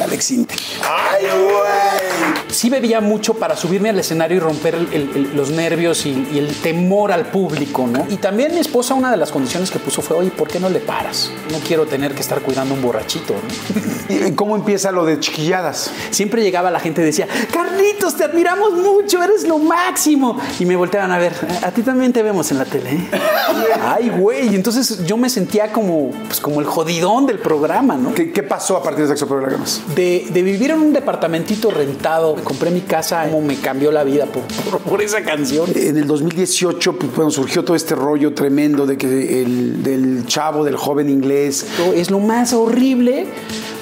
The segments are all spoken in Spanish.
de Alex Inte. ¡Ay, güey! Sí bebía mucho para subirme al escenario y romper el- el- los nervios y, y el temor al público, ¿no? Y también mi esposa, una de las condiciones que puso fue, oye, ¿por qué no le paras? No quiero tener que estar cuidando un borrachito, ¿no? ¿Y ¿Cómo empieza lo de chiquilladas? Siempre llegaba la gente y decía, Carlitos, te admiramos mucho, eres lo máximo. Y me volteaban a ver, a ti también te vemos en la tele. ¿eh?". Ay, güey. Entonces yo me sentía como, pues, como el jodidón del programa, ¿no? ¿Qué, qué pasó a partir de Sexo Programas? De, de vivir en un departamentito rentado, compré mi casa, cómo me cambió la vida por, por- por esa canción. En el 2018, pues, bueno, surgió todo este rollo tremendo de que el, del chavo, del joven inglés. Es lo más horrible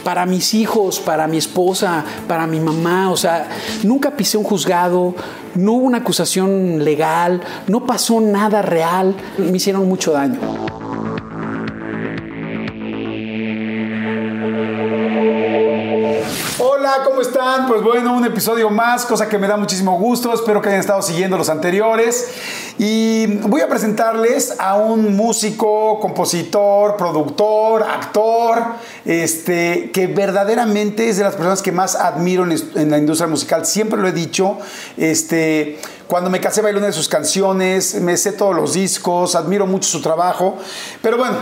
para mis hijos, para mi esposa, para mi mamá. O sea, nunca pisé un juzgado, no hubo una acusación legal, no pasó nada real. Me hicieron mucho daño. Pues bueno, un episodio más, cosa que me da muchísimo gusto. Espero que hayan estado siguiendo los anteriores. Y voy a presentarles a un músico, compositor, productor, actor, este, que verdaderamente es de las personas que más admiro en, la industria musical. Siempre lo he dicho. Este, cuando me casé bailé una de sus canciones, me sé todos los discos, admiro mucho su trabajo. Pero bueno,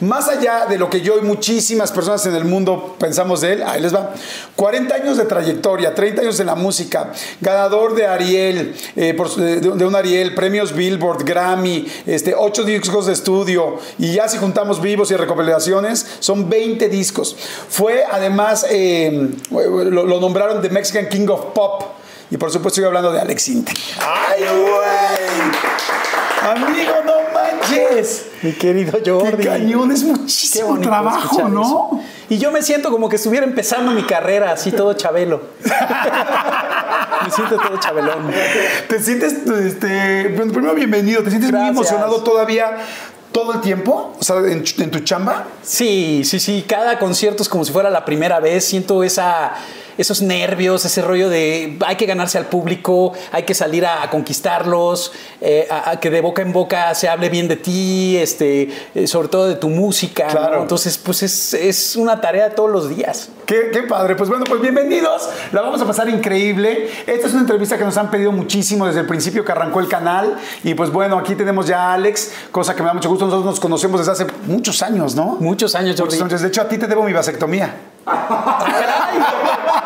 más allá de lo que yo y muchísimas personas en el mundo pensamos de él, ahí les va. 40 años de trayectoria, 30 años en la música, ganador de Ariel, eh, de, de un Ariel, premios Billboard, Grammy, este, 8 discos de estudio, y ya si juntamos vivos y recopilaciones, son 20 discos. Fue además, eh, lo, lo nombraron The Mexican King of Pop. Y por supuesto estoy hablando de Alex Intec. ¡Ay, güey! Amigo, no manches. Mi querido Qué cañón, es muchísimo trabajo, ¿no? eso. Y yo me siento como que estuviera empezando mi carrera, así todo chabelo. me siento todo chabelón. ¿Te sientes, este, primero bienvenido, ¿te sientes Gracias. muy emocionado todavía todo el tiempo? O sea, en, en tu chamba. Sí, sí, sí. Cada concierto es como si fuera la primera vez. Siento esa, esos nervios, ese rollo de hay que ganarse al público, hay que salir a, a conquistarlos, eh, a, a que de boca en boca se hable bien de ti, este, eh, sobre todo de tu música. ¿no? Claro. Entonces, pues es, es una tarea todos los días. Qué, qué padre. Pues bueno, pues bienvenidos. La vamos a pasar increíble. Esta es una entrevista que nos han pedido muchísimo desde el principio que arrancó el canal. Y pues bueno, aquí tenemos ya a Alex, cosa que me da mucho gusto. Nosotros nos conocemos desde hace muchos años, ¿no? Muchos años, Jordi. Muchos años. De hecho, a ti te debo mi vasectomía.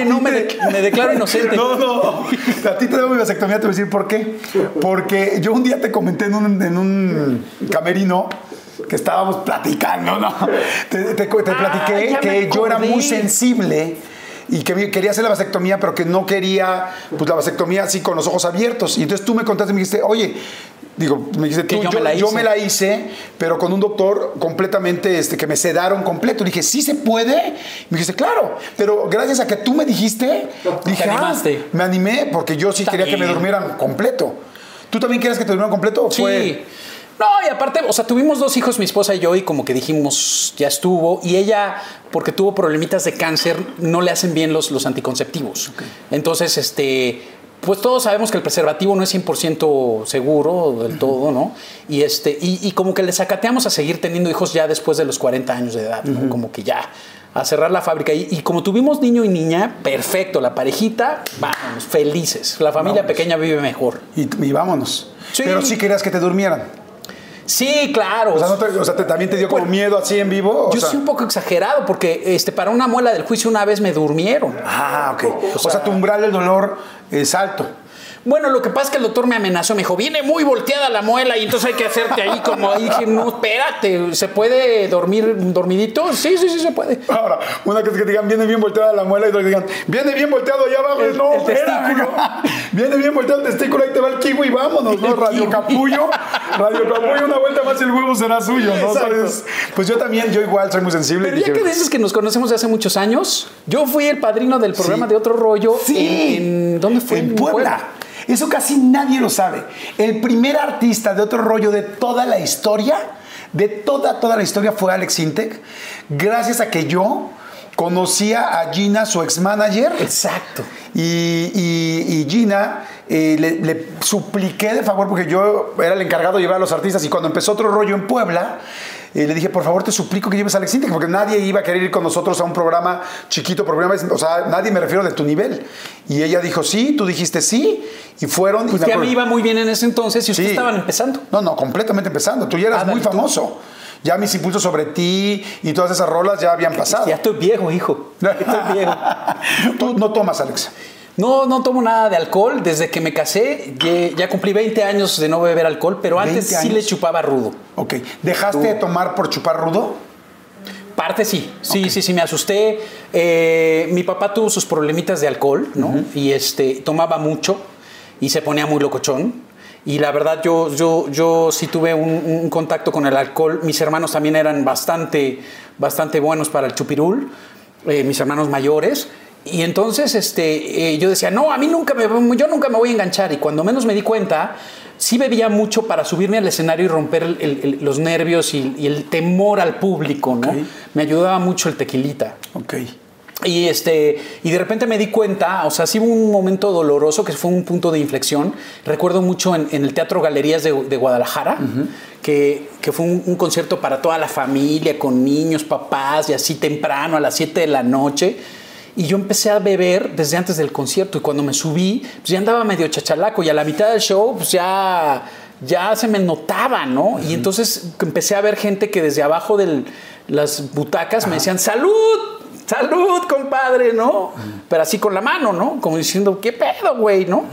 Oye, no, me, de- me declaro inocente. No, no. A ti te debo mi vasectomía, te voy a decir por qué. Porque yo un día te comenté en un, en un camerino que estábamos platicando, ¿no? Te, te- te platiqué Ah, me que yo era muy sensible y que quería hacer la vasectomía, pero que no quería pues, la vasectomía así con los ojos abiertos. Y entonces tú me contaste y me dijiste, oye, digo, me dijiste tú, yo yo, me la yo hice. me la hice, pero con un doctor completamente, este, que me sedaron completo. dije, ¿sí se puede? Me dijiste, claro, pero gracias a que tú me dijiste, dije, ah, me animé porque yo sí Está quería que me durmieran completo. ¿Tú también quieres que te durmieran completo? o Sí. fue- No, y aparte, o sea, tuvimos dos hijos, mi esposa y yo, y como que dijimos, ya estuvo. Y ella, porque tuvo problemitas de cáncer, no le hacen bien los, los anticonceptivos. Entonces, este, pues todos sabemos que el preservativo no es 100% seguro del todo, ¿no? Y, este, y, y como que le sacateamos a seguir teniendo hijos ya después de los 40 años de edad, ¿no? Como que ya a cerrar la fábrica. Y, y como tuvimos niño y niña, perfecto, la parejita, vamos, felices. La familia Vámonos. pequeña vive mejor. Y, y vámonos. Sí. Pero sí querías que te durmieran. Sí, claro. O sea, no te- o sea, te- también te dio como Bueno, miedo así en vivo. O Yo sea- soy un poco exagerado porque este, para una muela del juicio una vez me durmieron. Ah, ok. O sea, tu umbral del dolor es alto. Bueno, lo que pasa es que el doctor me amenazó, me dijo, viene muy volteada la muela y entonces hay que hacerte ahí como ahí. Dije, no, espérate, ¿se puede dormir dormidito? Sí, sí, sí, se puede. Ahora, una que te digan, viene bien volteada la muela y otra que digan, viene bien volteado allá abajo. El- no, el testículo. viene bien volteado el testículo, ahí te va el kiwi y vámonos, ¿no? Radio. Capullo, Radio Capullo, una vuelta más y el huevo será suyo, ¿no? Entonces, pues yo también, yo igual soy muy sensible. Pero y ya dije, que dices que nos conocemos de hace muchos años, yo fui el padrino del programa Sí. de otro rollo. Sí. En, ¿Dónde fue? En Puebla. Eso casi nadie lo sabe. El primer artista de otro rollo de toda la historia, de toda, toda la historia fue Alex Intec, gracias a que yo conocía a Gina, su ex manager. Exacto. Y, y- y Gina eh, le, le supliqué de favor, porque yo era el encargado de llevar a los artistas, y cuando empezó otro rollo en Puebla, Y le dije, por favor, te suplico que lleves a Alex Intec, porque nadie iba a querer ir con nosotros a un programa chiquito, vez. O sea, nadie me refiero de tu nivel. Y ella dijo, sí, tú dijiste sí, y fueron. Pues y ya me iba muy bien en ese entonces y ustedes Sí. estaban empezando. No, no, completamente empezando. Tú ya eras Ándale, muy famoso. Ya mis impulsos sobre ti y todas esas rolas ya habían pasado. Ya estoy viejo, hijo. Ya estoy viejo. Tú no tomas, Alex. No, no tomo nada de alcohol. Desde que me casé, ya, ya cumplí 20 años de no beber alcohol, pero antes 20 sí le chupaba rudo. Ok. ¿Dejaste de tomar por chupar rudo? Parte sí, sí, sí, sí, me asusté. Eh, mi papá tuvo sus problemitas de alcohol, ¿no? Y este, tomaba mucho y se ponía muy locochón. Y la verdad, yo, yo, yo sí tuve un, un contacto con el alcohol. Mis hermanos también eran bastante, bastante buenos para el chupirul, eh, mis hermanos mayores. Y entonces este, eh, yo decía, no, a mí nunca me, yo nunca me voy a enganchar. Y cuando menos me di cuenta, sí bebía mucho para subirme al escenario y romper el- el- el- los nervios y, y el temor al público, ¿no? Me ayudaba mucho el tequilita. Ok. Y, este, y de repente me di cuenta, o sea, sí hubo un momento doloroso que fue un punto de inflexión. Recuerdo mucho en, en el Teatro Galerías de, de Guadalajara, que, que fue un, un concierto para toda la familia, con niños, papás, y así temprano, a las 7 de la noche. Y yo empecé a beber desde antes del concierto. Y cuando me subí, pues ya andaba medio chachalaco. Y a la mitad del show, pues ya, ya se me notaba, ¿no? Y entonces empecé a ver gente que desde abajo de las butacas me decían, ¡Salud! ¡Salud, compadre! ¿No? Pero así con la mano, ¿no? Como diciendo, ¿qué pedo, güey? ¿No?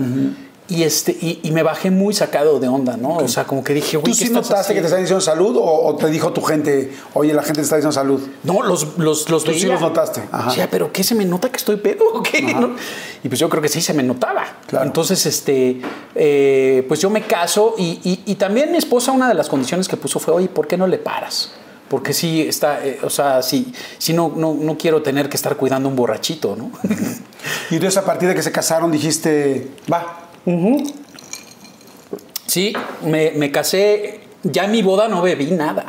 Y, este, y, y me bajé muy sacado de onda, ¿no? O sea, como que dije, ¿Tú güey, sí ¿qué estás notaste que te están diciendo salud o, o te dijo tu gente, oye, la gente te está diciendo salud? No, los, los, los Tú sí los notaste, ajá. O sea, pero ¿qué se me nota que estoy pedo o qué? ¿No? Y pues yo creo que sí se me notaba. Claro. Entonces, este, eh, pues yo me caso y, y- y también mi esposa, una de las condiciones que puso fue, oye, ¿por qué no le paras? Porque sí está, eh, o sea, sí, sí no, no, no quiero tener que estar cuidando un borrachito, ¿no? Y entonces a partir de que se casaron dijiste, va. Sí, me, me casé, ya en mi boda no bebí nada.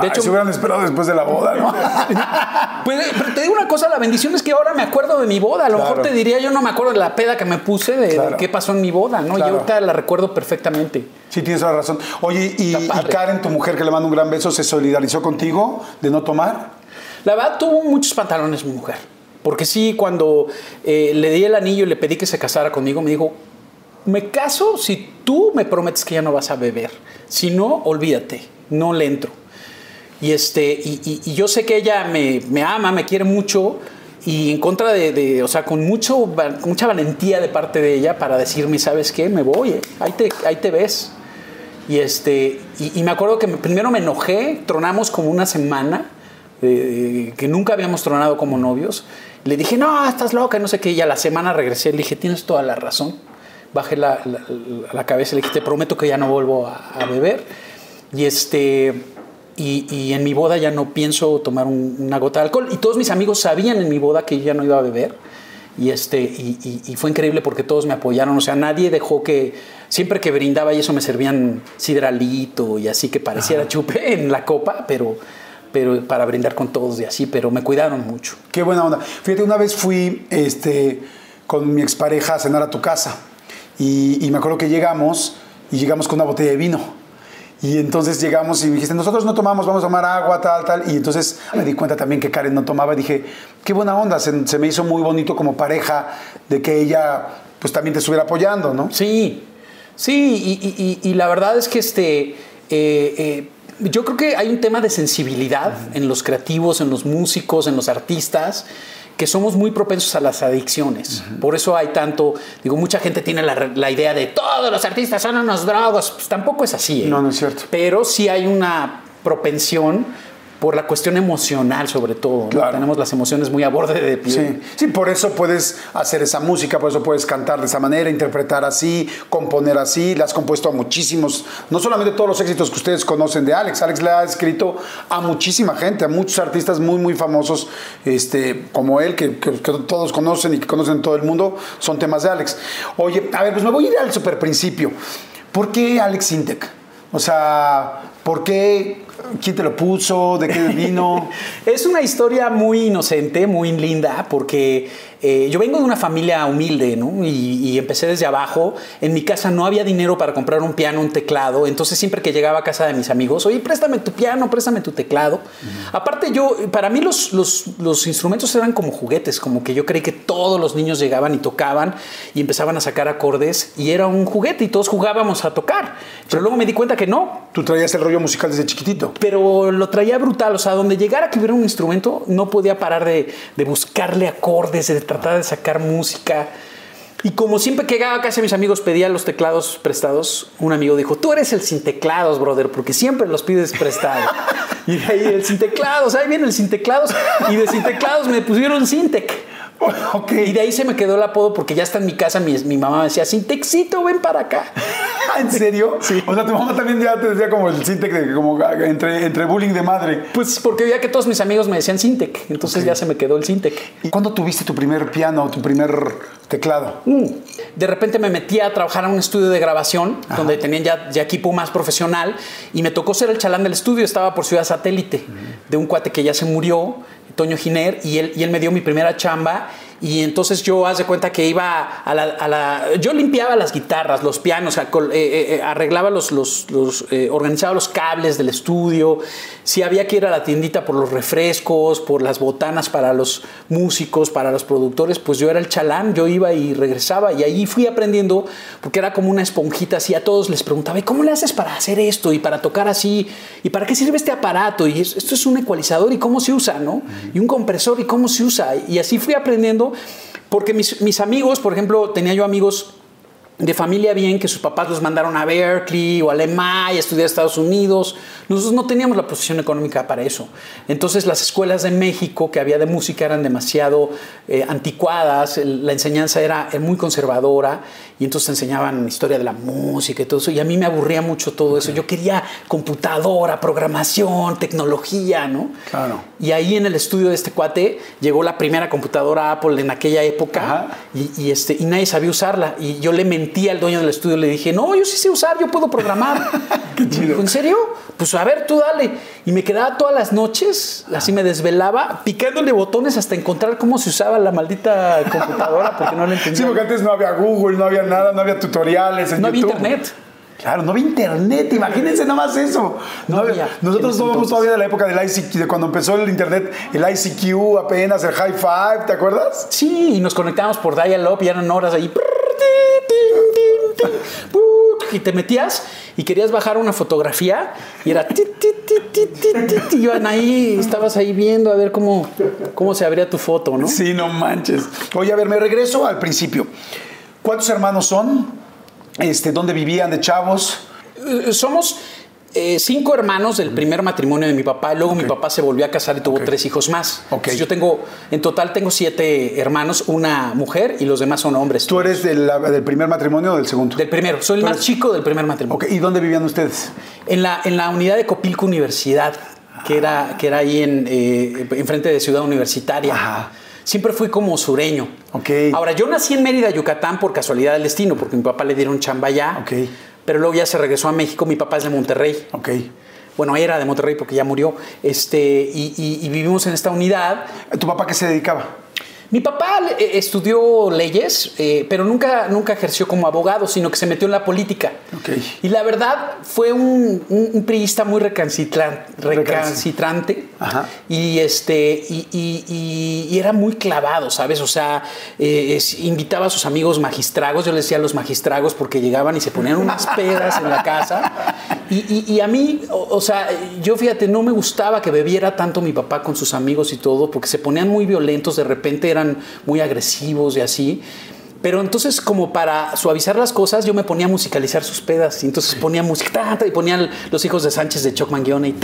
De hecho- se hubieran esperado después de la boda, ¿no? Pues, pero te digo una cosa, la bendición es que ahora me acuerdo de mi boda. A lo Claro. mejor te diría, yo no me acuerdo de la peda que me puse, de, qué pasó en mi boda, ¿no? Claro. Y ahorita la recuerdo perfectamente. Sí, tienes la razón. Oye, y, y Karen, tu mujer que le manda un gran beso, ¿se solidarizó contigo de no tomar? La verdad, tuvo muchos pantalones mi mujer. Porque sí, cuando eh, le di el anillo y le pedí que se casara conmigo, me dijo, me caso si tú me prometes que ya no vas a beber. Si no, olvídate, no le entro. Y, este, y, y- y yo sé que ella me, me ama, me quiere mucho y en contra de, de- o sea, con mucho, mucha valentía de parte de ella para decirme, ¿sabes qué? Me voy, eh, ahí, te, ahí te ves. Y, este, y, y me acuerdo que me- primero me enojé, tronamos como una semana, eh, que nunca habíamos tronado como novios. Le dije, no, estás loca, no sé qué. Y a la semana regresé, le dije, tienes toda la razón. Bajé la, la- cabeza y le dije, te prometo que ya no vuelvo a, a beber. Y, este, y, y en mi boda ya no pienso tomar un- una gota de alcohol. Y todos mis amigos sabían en mi boda que yo ya no iba a beber. Y, este, y, y- y fue increíble porque todos me apoyaron. O sea, nadie dejó que. Siempre que brindaba y eso me servían sidralito y así que pareciera chupe en la copa, pero, pero para brindar con todos y así. Pero me cuidaron mucho. Qué buena onda. Fíjate, una vez fui este, con mi expareja a cenar a tu casa y, y me acuerdo que llegamos y llegamos con una botella de vino. Y entonces llegamos y me dijiste, nosotros no tomamos, vamos a tomar agua, tal, tal. Y entonces me di cuenta también que Karen no tomaba y dije, qué buena onda, se, se me hizo muy bonito como pareja de que ella pues también te estuviera apoyando, ¿no? Sí, sí, y, y- y- y la verdad es que este, eh, eh, yo creo que hay un tema de sensibilidad en los creativos, en los músicos, en los artistas, que somos muy propensos a las adicciones. Por eso hay tanto, digo, mucha gente tiene la, la idea de todos los artistas son unos drogos. Pues tampoco es así. ¿eh? No, no es cierto. Pero sí hay una propensión por la cuestión emocional sobre todo. Tenemos las emociones muy a borde de piel. Sí, sí, por eso puedes hacer esa música, por eso puedes cantar de esa manera, interpretar así, componer así. Le has compuesto a muchísimos, no solamente todos los éxitos que ustedes conocen de Alex. Alex le ha escrito a muchísima gente, a muchos artistas muy, muy famosos este, como él, que, que- que todos conocen y que conocen en todo el mundo, son temas de Alex. Oye, a ver, pues me voy a ir al super principio. ¿Por qué Alex Intec? O sea, ¿por qué? ¿Quién te lo puso? ¿De qué vino? Es una historia muy inocente, muy linda, porque eh, yo vengo de una familia humilde, ¿no? Y, empecé desde abajo. En mi casa no había dinero para comprar un piano, un teclado. Entonces siempre que llegaba a casa de mis amigos, oye, préstame tu piano, préstame tu teclado. Aparte yo, para mí los, los, instrumentos eran como juguetes, como que yo creí que todos los niños llegaban y tocaban y empezaban a sacar acordes y era un juguete y todos jugábamos a tocar. Pero luego me di cuenta que no. Tú traías el rollo musical desde chiquitito. Pero lo traía brutal, o sea, donde llegara que hubiera un instrumento, no podía parar de, de buscarle acordes, de tratar de sacar música. Y como siempre que llegaba casi a mis amigos pedía los teclados prestados, un amigo dijo, tú eres el sin teclados, brother, porque siempre los pides prestados. y de ahí el sin teclados, ahí viene el sin teclados. Y de sin teclados me pusieron Sintec. Y de ahí se me quedó el apodo porque ya está en mi casa, mi, mi mamá me decía, Sintexito, ven para acá. ¿En serio? Sí. O sea, tu mamá también ya te decía como el Sintec, como entre, entre bullying de madre. Pues porque veía que todos mis amigos me decían Sintec, entonces ya se me quedó el Sintec. ¿Y cuándo tuviste tu primer piano, tu primer teclado? Mm. De repente me metí a trabajar a un estudio de grabación donde tenían ya, ya, equipo más profesional y me tocó ser el chalán del estudio, estaba por Ciudad Satélite, de un cuate que ya se murió Toño Giner, y él, y él me dio mi primera chamba y entonces yo haz cuenta que iba a la, Yo limpiaba las guitarras, los pianos, eh, eh, eh, arreglaba los... los, organizaba los cables del estudio. Si había que ir a la tiendita por los refrescos, por las botanas para los músicos, para los productores, pues yo era el chalán, yo iba y regresaba. Y ahí fui aprendiendo, porque era como una esponjita así. A todos les preguntaba, ¿y cómo le haces para hacer esto? Y para tocar así. ¿Y para qué sirve este aparato? Y esto es un ecualizador y cómo se usa, ¿no? Y un compresor y cómo se usa. Y así fui aprendiendo porque mis, amigos, por ejemplo, tenía yo amigos de familia bien que sus papás los mandaron a Berkeley o a Alemania a estudiar a Estados Unidos. Nosotros no teníamos la posición económica para eso. Entonces las escuelas de México que había de música eran demasiado eh, anticuadas, la enseñanza era, muy conservadora y entonces enseñaban historia de la música y todo eso. Y a mí me aburría mucho todo eso. Yo quería computadora, programación, tecnología, ¿no? Claro. Y ahí en el estudio de este cuate llegó la primera computadora Apple en aquella época y, este, y nadie sabía usarla. Y yo le mentí al dueño del estudio, le dije, no, yo sí sé usar, yo puedo programar. Qué chido. ¿En serio? Pues a ver, tú dale. Y me quedaba todas las noches, así me desvelaba, picándole botones hasta encontrar cómo se usaba la maldita computadora, porque no lo entendía. Sí, porque antes no había Google, no había nada, no había tutoriales. En no había internet. Claro, no había internet, imagínense nada más eso. No, había, nosotros somos todavía de la época del ICQ, de cuando empezó el internet, el ICQ apenas, el High Five, ¿te acuerdas? Sí, y nos conectábamos por dial-up y eran horas ahí y te metías y querías bajar una fotografía y era y iban ahí, estabas ahí viendo a ver cómo, cómo se abría tu foto, ¿no? Sí, no manches. Oye, a ver, me regreso al principio. ¿Cuántos hermanos son? Este, ¿Dónde vivían de chavos? Eh, somos eh, cinco hermanos del primer matrimonio de mi papá. Luego mi papá se volvió a casar y tuvo tres hijos más. yo tengo, en total tengo siete hermanos, una mujer y los demás son hombres. ¿Tú eres del, primer matrimonio o del segundo? Del primero. Soy el más chico del primer matrimonio. ¿Y dónde vivían ustedes? En la, en la unidad de Copilco Universidad, que, era, que era ahí en, eh, enfrente de Ciudad Universitaria. Siempre fui como sureño. Okay. Ahora, yo nací en Mérida, Yucatán, por casualidad del destino, porque mi papá le dieron chamba allá. Okay pero luego ya se regresó a México. Mi papá es de Monterrey. Ok. Bueno, era de Monterrey porque ya murió. Este, y, vivimos en esta unidad. ¿Tu papá qué se dedicaba? Mi papá eh, estudió leyes, eh, pero nunca, nunca ejerció como abogado, sino que se metió en la política. Y la verdad fue un, un, priista muy recalcitrante. Y, este, y, era muy clavado, ¿sabes? O sea, eh, invitaba a sus amigos magistragos, yo les decía a los magistragos porque llegaban y se ponían unas pedas en la casa. Y, a mí, o, sea, yo fíjate, no me gustaba que bebiera tanto mi papá con sus amigos y todo, porque se ponían muy violentos de repente eran muy agresivos y así. Pero entonces, como para suavizar las cosas, yo me ponía a musicalizar sus pedas. Y entonces ponía música y ponían los hijos de Sánchez de Choc Manguione y,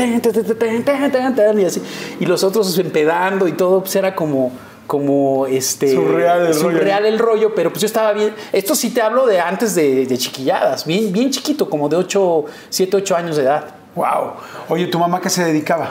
y así. Y los otros empedando y todo, pues era como, como este surreal el, surreal rollo. el rollo, pero pues yo estaba bien. Esto sí te hablo de antes de, de, chiquilladas, bien, bien chiquito, como de 8, 7, 8 años de edad. Wow. Oye, ¿tu mamá qué se dedicaba?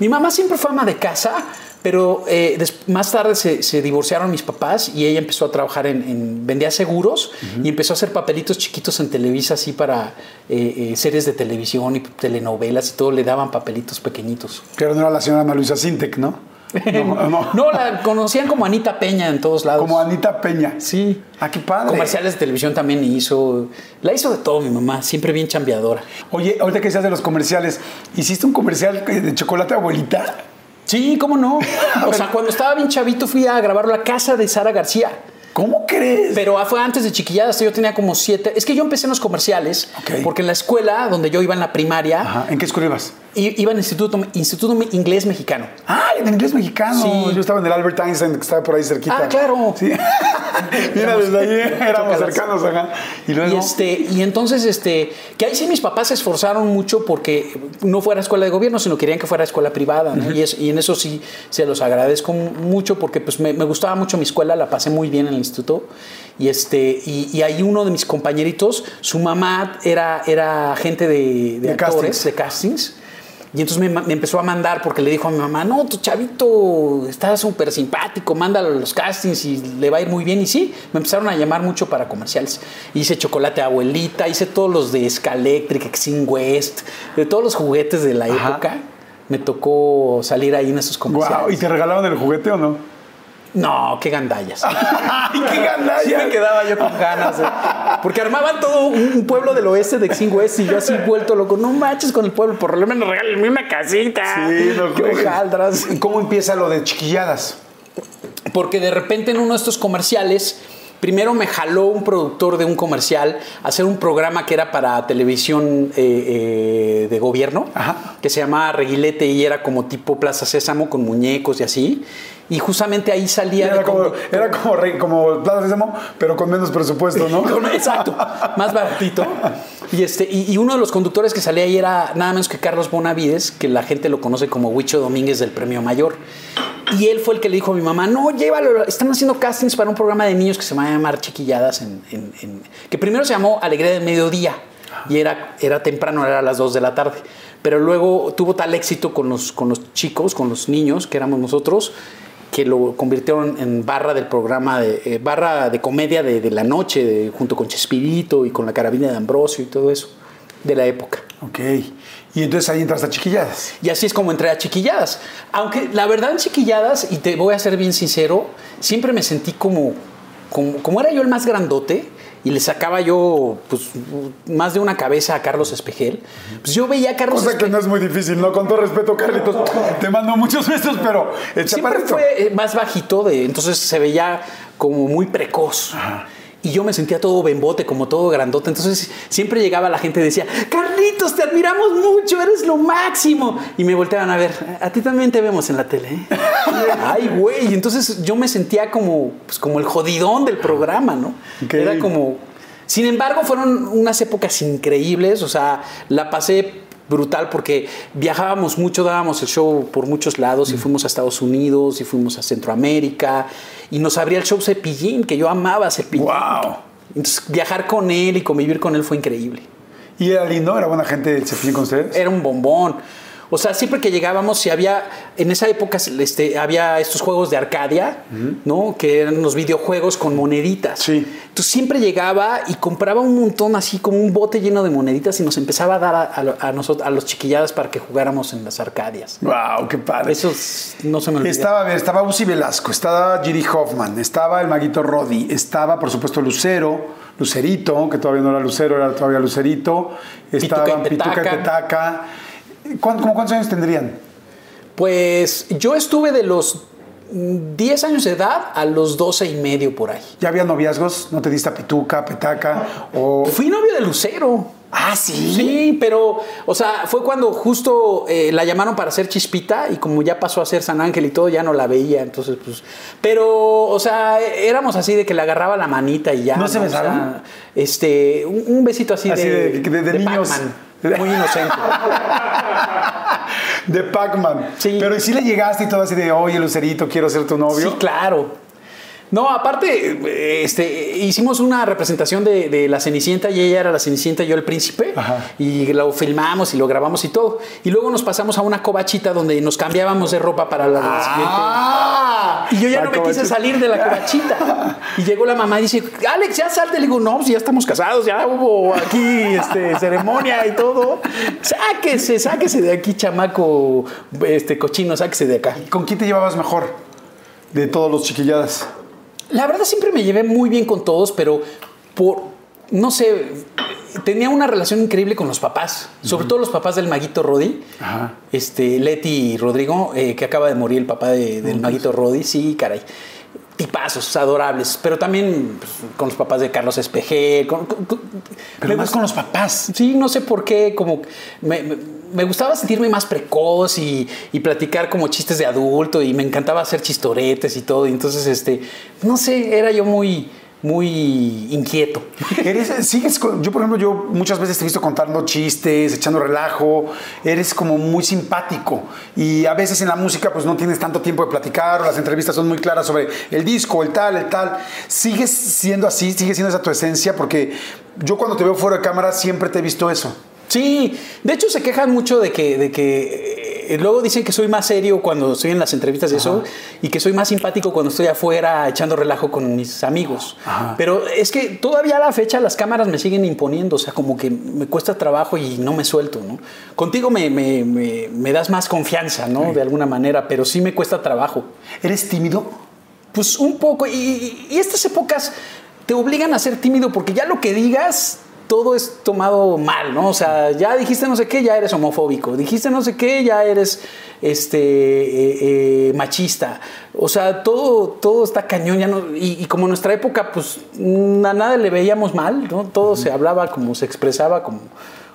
Mi mamá siempre fue ama de casa pero eh, más tarde se, divorciaron mis papás y ella empezó a trabajar en, vendía seguros y empezó a hacer papelitos chiquitos en Televisa así para eh, eh, series de televisión y telenovelas y todo le daban papelitos pequeñitos. Pero no era la señora Ana Luisa Sintec, ¿no? No, no. No, la conocían como Anita Peña en todos lados. Como Anita Peña. Sí. Ah, qué padre. Comerciales de televisión también hizo. La hizo de todo mi mamá, siempre bien chambeadora. Oye, ahorita que decías de los comerciales, ¿hiciste un comercial de chocolate abuelita? Sí, ¿cómo no? O sea, cuando estaba bien chavito fui a grabar la casa de Sara García. ¿Cómo crees? Pero fue antes de chiquilladas, yo tenía como siete. Es que yo empecé en los comerciales, Ok. porque en la escuela donde yo iba en la primaria, Ajá. ¿En qué escuela ibas? Iba en Instituto, Instituto Inglés Mexicano. Ah, en inglés mexicano. Sí. Yo estaba en el Albert Einstein, que estaba por ahí cerquita. Ah, claro. Sí. Mira, desde ahí éramos cercanos, ajá. Y luego. Y, este, y entonces, este, que ahí sí mis papás se esforzaron mucho porque no fuera escuela de gobierno, sino querían que fuera escuela privada. ¿no? y, es- y en eso sí se los agradezco mucho porque pues, me, me gustaba mucho mi escuela, la pasé muy bien en el instituto. Y, este, y, y ahí uno de mis compañeritos, su mamá era, era agente de, de, De actores, castings. de castings. Y entonces me, me empezó a mandar porque le dijo a mi mamá, no, tu chavito está súper simpático, mándalo a los castings y le va a ir muy bien. Y sí, me empezaron a llamar mucho para comerciales. Hice chocolate abuelita, hice todos los de Scalectric, Exin West, de todos los juguetes de la Ajá. época. Me tocó salir ahí en esos comerciales. Wow, ¿y te regalaron el juguete o no? No, qué gandallas. ¡Ay, qué Sí gandalla! me quedaba yo con ganas. ¿eh? Porque armaban todo un pueblo del oeste de Exin West y yo así vuelto loco. No manches con el pueblo, por lo menos regálenme una casita. Sí, no qué hojaldras. ¿Y cómo empieza lo de chiquilladas? Porque de repente en uno de estos comerciales, primero me jaló un productor de un comercial a hacer un programa que era para televisión eh, eh, de gobierno, Ajá. que se llamaba Reguilete y era como tipo Plaza Sésamo con muñecos y así. Y justamente ahí salía... Era de como, era como, rey- como Plaza Sésamo, pero con menos presupuesto, ¿no? Exacto, más baratito. Y, este, y, y uno de los conductores que salía ahí era nada menos que Carlos Bonavides, que la gente lo conoce como Huicho Domínguez del Premio Mayor. Y él fue el que le dijo a mi mamá, no, llévalo, están haciendo castings para un programa de niños que se va a llamar Chiquilladas, en, en- en- que primero se llamó Alegría del Mediodía, y era, era temprano, era a las 2 de la tarde. Pero luego tuvo tal éxito con los, con los chicos, con los niños, que éramos nosotros, que lo convirtieron en barra del programa, de, eh, barra de comedia de, de la noche, de- junto con Chespirito y con la carabina de Ambrosio y todo eso, de la época. Ok. Y entonces ahí entras a chiquilladas. Y así es como entré a Chiquilladas. Aunque la verdad en Chiquilladas, y te voy a ser bien sincero, siempre me sentí como, como, como era yo el más grandote y le sacaba yo pues, más de una cabeza a Carlos Espejel, pues yo veía a Carlos Cosa que Espejel. no es muy difícil, ¿no? Con todo respeto, Carlitos, te mando muchos besos, pero el Siempre chaparrito. fue eh, más bajito, de, entonces se veía como muy precoz. Y yo me sentía todo bembote, como todo grandote. Entonces siempre llegaba la gente y decía, Carlitos, te admiramos mucho, eres lo máximo. Y me volteaban a ver, a ti también te vemos en la tele. ¿eh?". Ay, güey. Entonces yo me sentía como, pues, como el jodidón del programa, ¿no? Era como... Sin embargo, fueron unas épocas increíbles. O sea, la pasé brutal porque viajábamos mucho, dábamos el show por muchos lados y fuimos a Estados Unidos y fuimos a Centroamérica y nos abría el show Cepillín, que yo amaba Cepillín. Wow. Entonces, viajar con él y convivir con él fue increíble. Y era lindo, era buena gente el cepillín con ustedes. Era un bombón. O sea, siempre que llegábamos, si había, en esa época este, había estos juegos de Arcadia, ¿no? Que eran los videojuegos con moneditas. Sí. Entonces siempre llegaba y compraba un montón, así como un bote lleno de moneditas y nos empezaba a dar a, a, a nosotros, a los chiquilladas para que jugáramos en las Arcadias. Wow, qué padre. Eso es- no se me olvida. Estaba, a ver, estaba Uzi Velasco, estaba Giri Hoffman, estaba el Maguito Roddy, estaba, por supuesto, Lucero, Lucerito, que todavía no era Lucero, era todavía Lucerito, estaban y Pituca y Petaca. Petaca. ¿Cuán- ¿Cómo cuántos años tendrían? Pues yo estuve de los mm, 10 años de edad a los 12 y medio por ahí. ¿Ya había noviazgos? ¿No te diste a Pituca, Petaca? O... Fui novio de Lucero. Ah, sí. Sí, pero, o sea, fue cuando justo eh, la llamaron para hacer Chispita y como ya pasó a ser San Ángel y todo, ya no la veía, entonces, pues. Pero, o sea, éramos así de que le agarraba la manita y ya. ¿No se O besaron? sea, este, un, un besito así, Así de, de- de- de niños. Muy inocente. De Pac-Man. Sí. Pero ¿y si le llegaste y todo así de, oye, Lucerito, quiero ser tu novio? Sí, claro. No, aparte, eh, este, hicimos una representación de, de la Cenicienta y ella era la Cenicienta y yo el príncipe. Ajá. Y lo filmamos y lo grabamos y todo. Y luego nos pasamos a una covachita donde nos cambiábamos de ropa para la Ah. siguiente. Y yo ya no me quise salir de la cobachita. Y llegó la mamá y dice, Alex, ya salte. Le digo, no, pues ya estamos casados, ya hubo aquí este, ceremonia y todo. Sáquese, sáquese de aquí, chamaco, este cochino, sáquese de acá. ¿Con quién te llevabas mejor de todos los chiquilladas? La verdad siempre me llevé muy bien con todos, pero por, no sé, tenía una relación increíble con los papás, sobre todo los papás del Maguito Rodi, este, Leti y Rodrigo, eh, que acaba de morir el papá del Maguito Rodi, sí, caray. Tipazos, adorables, pero también pues, con los papás de Carlos Espejel. Con, pero más con los papás. Sí, no sé por qué, como me, gustaba sentirme más precoz y, y, platicar como chistes de adulto y me encantaba hacer chistoretes y todo. Y entonces, este, no sé, era yo muy, muy inquieto. Eres, sigues, yo por ejemplo, yo muchas veces te he visto contando chistes, echando relajo, eres como muy simpático y a veces en la música pues no tienes tanto tiempo de platicar, las entrevistas son muy claras sobre el disco, el tal, el tal. ¿Sigues siendo así? ¿Sigues siendo esa tu esencia? Porque yo cuando te veo fuera de cámara siempre te he visto eso. Sí, de hecho se quejan mucho de que, de que eh, luego dicen que soy más serio cuando estoy en las entrevistas de eso y que soy más simpático cuando estoy afuera echando relajo con mis amigos. Pero es que todavía a la fecha las cámaras me siguen imponiendo, o sea, como que me cuesta trabajo y no me suelto, ¿no? Contigo me, me, me, das más confianza, ¿no? De alguna manera, pero sí me cuesta trabajo. ¿Eres tímido? Pues un poco, y, y estas épocas te obligan a ser tímido porque ya lo que digas todo es tomado mal, ¿no? O sea, ya dijiste no sé qué, ya eres homofóbico, dijiste no sé qué, ya eres este, eh, eh, machista. O sea, todo, todo está cañón, ya no, y, como en nuestra época, pues a nada le veíamos mal, ¿no? Todo se hablaba como se expresaba, como,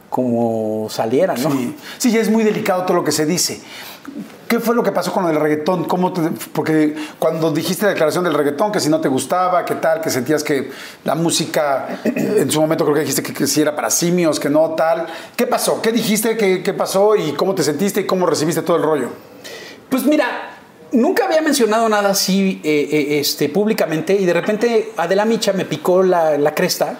como saliera, ¿no? Sí. sí, ya es muy delicado todo lo que se dice. ¿Qué fue lo que pasó con el reggaetón? ¿Cómo porque cuando dijiste la declaración del reggaetón, que si no te gustaba, qué tal, que sentías que la música, en su momento creo que dijiste que, si era para simios, que no tal. ¿Qué pasó? ¿Qué dijiste? ¿Qué, ¿Qué pasó? ¿Y cómo te sentiste? ¿Y cómo recibiste todo el rollo? Pues mira, nunca había mencionado nada así eh, eh, este, públicamente y de repente Adela Micha me picó la, la cresta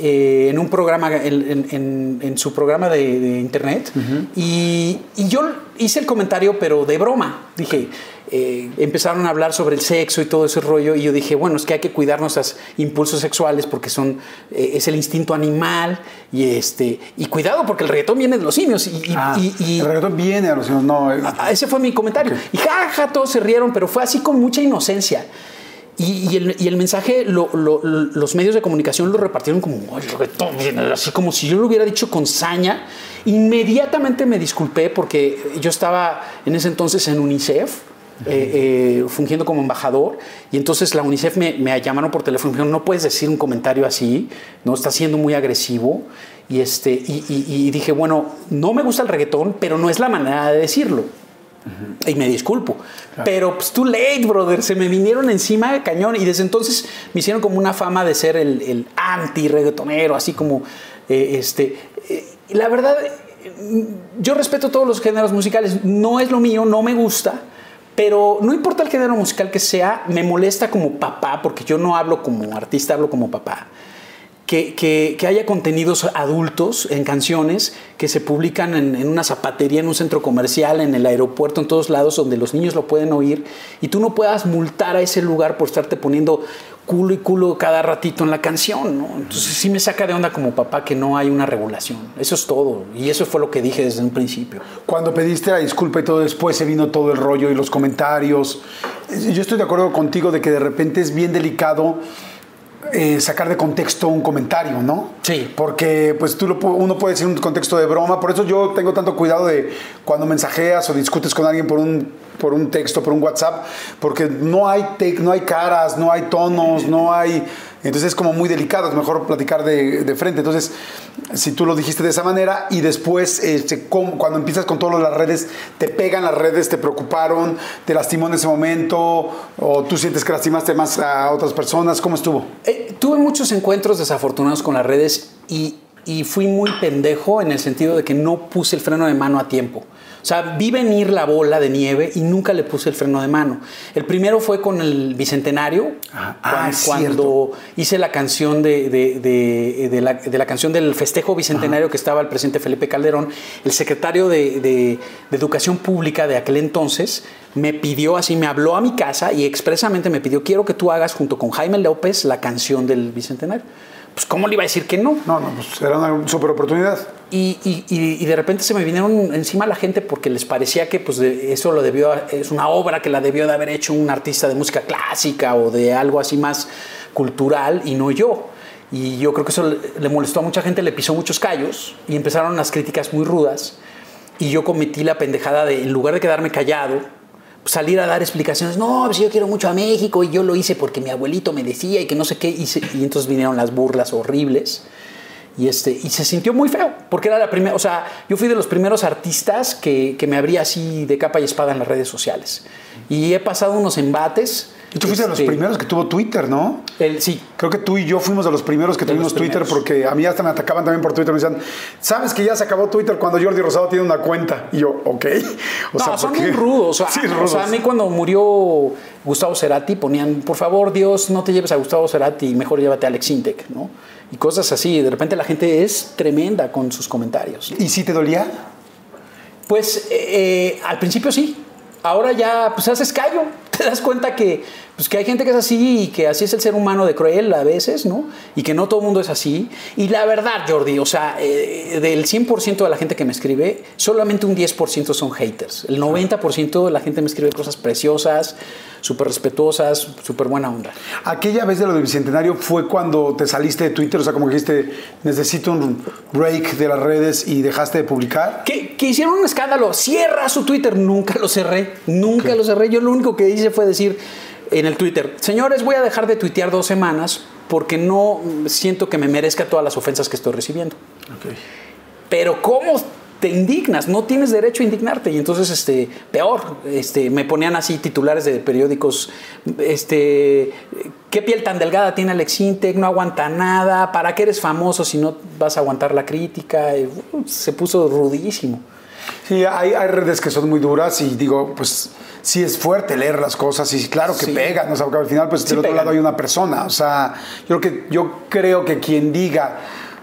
eh, en un programa, en, su programa de, internet, y, yo hice el comentario, pero de broma. Dije, eh, empezaron a hablar sobre el sexo y todo ese rollo, y yo dije, bueno, es que hay que cuidar nuestros impulsos sexuales porque son, eh, es el instinto animal, y, este, y cuidado porque el reggaetón viene de los simios. Y, ah, el reggaetón viene de los simios, no. ese fue mi comentario. Y jaja, todos se rieron, pero fue así con mucha inocencia. Y, el, mensaje, los medios de comunicación lo repartieron como, así como si yo lo hubiera dicho con saña. Inmediatamente me disculpé porque yo estaba en ese entonces en UNICEF. Eh, eh, fungiendo como embajador y entonces la UNICEF me, me, llamaron por teléfono y me dijeron no puedes decir un comentario así no está siendo muy agresivo y este y, y dije bueno no me gusta el reggaetón pero no es la manera de decirlo y me disculpo. Pero pues too late, brother. Se me vinieron encima de cañón. Y desde entonces me hicieron como una fama de ser el, anti-reggaetonero, así como eh, este. Eh, la verdad, yo respeto todos los géneros musicales. No es lo mío, no me gusta. Pero no importa el género musical que sea, me molesta como papá, porque yo no hablo como artista, hablo como papá que, haya contenidos adultos en canciones que se publican en, una zapatería, en un centro comercial, en el aeropuerto, en todos lados donde los niños lo pueden oír y tú no puedas multar a ese lugar por estarte poniendo culo y culo cada ratito en la canción. ¿no? Entonces sí me saca de onda como papá que no hay una regulación. Eso es todo. Y eso fue lo que dije desde un principio. Cuando pediste la disculpa y todo después se vino todo el rollo y los comentarios. Yo estoy de acuerdo contigo de que de repente es bien delicado eh, sacar de contexto un comentario, ¿no? Sí. Porque pues tú uno puede decir un contexto de broma, por eso yo tengo tanto cuidado de cuando mensajeas o discutes con alguien por un, por un texto, por un WhatsApp, porque no hay, no hay caras, no hay tonos, no hay entonces es como muy delicado, es mejor platicar de, frente. Entonces, si tú lo dijiste de esa manera y después, este, cuando empiezas con todas las redes, te pegan las redes, te preocuparon, te lastimó en ese momento, o tú sientes que lastimaste más a otras personas, ¿cómo estuvo? Eh, tuve muchos encuentros desafortunados con las redes y, y fui muy pendejo en el sentido de que no puse el freno de mano a tiempo. O sea, vi venir la bola de nieve y nunca le puse el freno de mano. El primero fue con el Bicentenario, Ah, ah, cuando hice la canción de, de- de- la, de la canción del festejo bicentenario que estaba el presidente Felipe Calderón, el secretario de Educación Pública de aquel entonces me pidió así, me habló a mi casa y expresamente me pidió, quiero que tú hagas junto con Jaime López la canción del bicentenario. Pues, ¿cómo le iba a decir que no? No, no, pues era una super oportunidad. Y, y- y- de repente se me vinieron encima la gente porque les parecía que pues, de- eso lo debió, es una obra que la debió de haber hecho un artista de música clásica o de algo así más cultural y no yo. Y yo creo que eso le- le molestó a mucha gente, le pisó muchos callos y empezaron las críticas muy rudas. Y yo cometí la pendejada de, en lugar de quedarme callado, salir a dar explicaciones. No, pues yo quiero mucho a México y yo lo hice porque mi abuelito me decía y que no sé qué. Y, entonces vinieron las burlas horribles. Y, este, y se sintió muy feo, porque era la primera, o sea, yo fui de los primeros artistas que, que me abría así de capa y espada en las redes sociales. Y he pasado unos embates. Y tú fuiste de los este, primeros que tuvo Twitter, ¿no? El, sí, Creo que tú y yo fuimos de los primeros que De tuvimos Twitter porque a mí hasta me atacaban también por Twitter. Me decían, ¿sabes que ya se acabó Twitter cuando Jordi Rosado tiene una cuenta? Y yo, ok. O no, sea, son muy rudos. O sea, Sí, o rudos. sea, a mí cuando murió Gustavo Cerati ponían, por favor, Dios, no te lleves a Gustavo Cerati, mejor llévate a Alex Intec, ¿no? Y cosas así. De repente la gente es tremenda con sus comentarios. ¿Y si te dolía? Pues eh, eh, al principio sí. Ahora ya pues haces callo. Te das cuenta que, pues, que hay gente que es así y que así es el ser humano de cruel a veces, ¿no? Y que no todo el mundo es así. Y la verdad, Jordi, o sea, eh, del 100% de la gente que me escribe, solamente un 10% son haters. El 90% de la gente me escribe cosas preciosas, súper respetuosas, súper buena onda. Aquella vez de lo del Bicentenario fue cuando te saliste de Twitter, o sea, como que dijiste, necesito un break de las redes y dejaste de publicar. Que, que hicieron un escándalo. Cierra su Twitter. Nunca lo cerré. Nunca lo cerré. Yo lo único que hice fue decir en el Twitter, señores, voy a dejar de tuitear dos semanas porque no siento que me merezca todas las ofensas que estoy recibiendo. Pero ¿cómo te indignas? No tienes derecho a indignarte. Y entonces, este, peor, este, me ponían así titulares de periódicos, este, ¿qué piel tan delgada tiene Alex Intec? No aguanta nada. ¿Para qué eres famoso si no vas a aguantar la crítica? Y, uh, se puso rudísimo. Sí, hay, hay redes que son muy duras y digo, pues sí es fuerte leer las cosas y claro que Sí. pegan, o sea, porque al final pues Sí del otro pegan. lado hay una persona, o sea, yo creo que yo creo que quien diga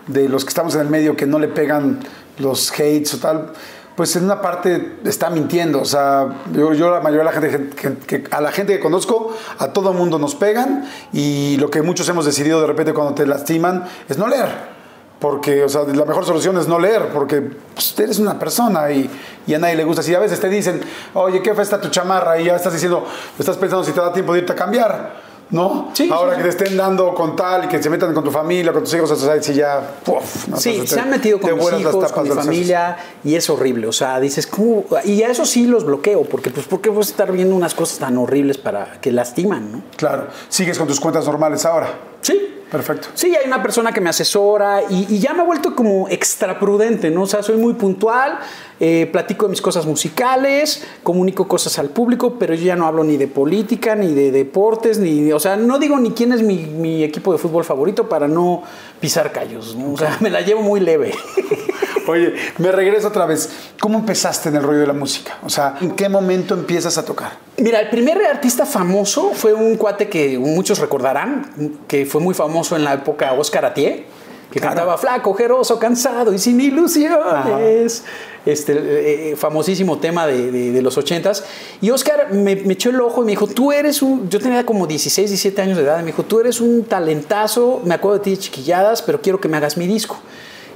de los que estamos en el medio que no le pegan los hates o tal, pues en una parte está mintiendo, o sea, yo, yo la mayoría de la gente que, que- a la gente que conozco, a todo mundo nos pegan y lo que muchos hemos decidido de repente cuando te lastiman es no leer. Porque, o sea, la mejor solución es no leer, porque pues, eres una persona y, y a nadie le gusta. Si a veces te dicen, oye, qué fea está tu chamarra, y ya estás diciendo, estás pensando si te da tiempo de irte a cambiar, ¿no? Sí, Ahora sí, que te estén dando con tal y que se metan con tu familia, con tus hijos, o sea, si ya, uf, ¿no? Sí, se te- han metido con mis hijos, con mi familia y es horrible. O sea, dices, ¿cómo? Y a eso sí los bloqueo, porque pues, ¿por qué vas a estar viendo unas cosas tan horribles para que lastiman, no? Claro, sigues con tus cuentas normales ahora. Sí. Perfecto. Sí, hay una persona que me asesora y, y ya me he vuelto como extra prudente, ¿no? O sea, soy muy puntual, eh, platico de mis cosas musicales, comunico cosas al público, pero yo ya no hablo ni de política, ni de deportes, ni, o sea, no digo ni quién es mi, mi equipo de fútbol favorito para no pisar callos, ¿no? O sea, me la llevo muy leve. Oye, me regreso otra vez. ¿Cómo empezaste en el rollo de la música? O sea, ¿en qué momento empiezas a tocar? Mira, el primer artista famoso fue un cuate que muchos recordarán, que fue muy famoso en la época Oscar Atié, que Claro. cantaba flaco, ojeroso, cansado y sin ilusiones. Este eh, famosísimo tema de, de- de los ochentas. Y Oscar me, me echó el ojo y me dijo, tú eres un... Yo tenía como 16, 17 años de edad. Y me dijo, tú eres un talentazo, me acuerdo de ti de chiquilladas, pero quiero que me hagas mi disco.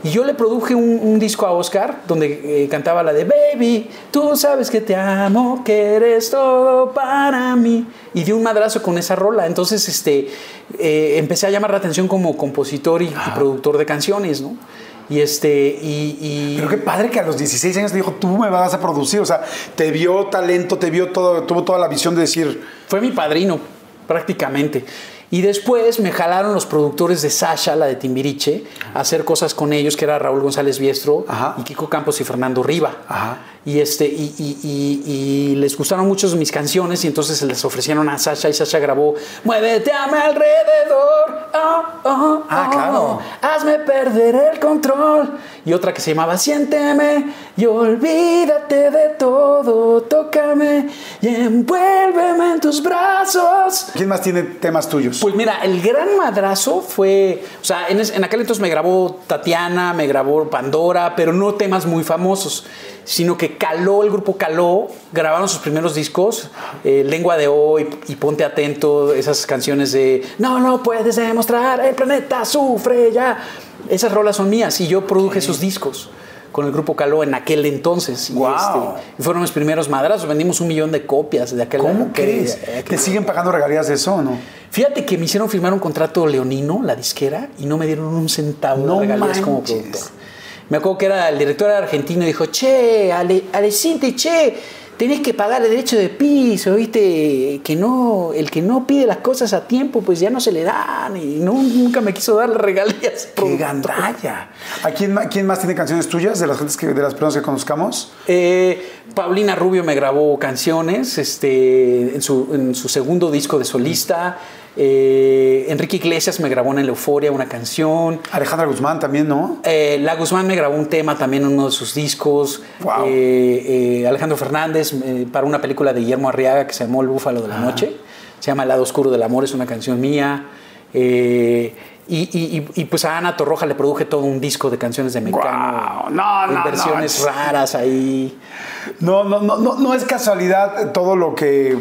Y yo le produje un, un disco a Oscar donde eh, cantaba la de Baby, tú sabes que te amo, que eres todo para mí. Y di un madrazo con esa rola. Entonces este, eh, empecé a llamar la atención como compositor y, y productor de canciones, ¿no? Y este, y, y- Pero qué padre que a los 16 años te dijo, tú me vas a producir. O sea, te vio talento, te vio todo, tuvo toda la visión de decir, fue mi padrino, prácticamente. Y después me jalaron los productores de Sasha, la de Timbiriche, a hacer cosas con ellos, que era Raúl González Biestro Ajá. y Kiko Campos y Fernando Riva. Ajá. Y, este, y, y- y- y les gustaron mucho mis canciones y entonces se les ofrecieron a Sasha y Sasha grabó Muévete a mi alrededor. oh, oh, Ah, oh, claro. Hazme perder el control. y otra que se llamaba Siénteme y olvídate de todo, tócame y envuélveme en tus brazos. ¿Quién más tiene temas tuyos? Pues mira, el gran madrazo fue, o sea, en, en aquel entonces me grabó Tatiana, me grabó Pandora, pero no temas muy famosos sino que Caló, el grupo Caló, grabaron sus primeros discos, eh, Lengua de Hoy y Ponte Atento, esas canciones de No, no puedes demostrar, el planeta sufre ya. Esas rolas son mías y yo produje sus discos con el grupo Caló en aquel entonces. Wow. Y, este, y fueron mis primeros madrazos, vendimos un millón de copias de aquel ¿Cómo crees? aquel- ¿Te siguen pagando regalías de eso o no? Fíjate que me hicieron firmar un contrato leonino, la disquera, y no me dieron un centavo No de regalías como productor. Me acuerdo que era el director argentino y dijo, che, Ale, Alecinte, che, tenés que pagar el derecho de piso, viste, que no, el que no pide las cosas a tiempo, pues ya no se le dan, y no, nunca me quiso dar las regalías. ¡Qué gandalla! ¿A quién, quién más tiene canciones tuyas de las, gentes que, de las personas que conozcamos? Eh, Paulina Rubio me grabó canciones este, en, su, en su segundo disco de solista. Eh, Enrique Iglesias me grabó en El Euforia una canción. Alejandra Guzmán también, ¿no? Eh, La Guzmán me grabó un tema también en uno de sus discos. Wow. Eh, Alejandro Fernández para una película de Guillermo Arriaga que se llamó El Búfalo de la Noche. Se llama El lado oscuro del amor, es una canción mía. Eh, y, y- y- pues a Ana Torroja le produje todo un disco de canciones de Mecano. Guau, no, no, versiones no. raras ahí. No, no, no, no, no es casualidad todo lo que,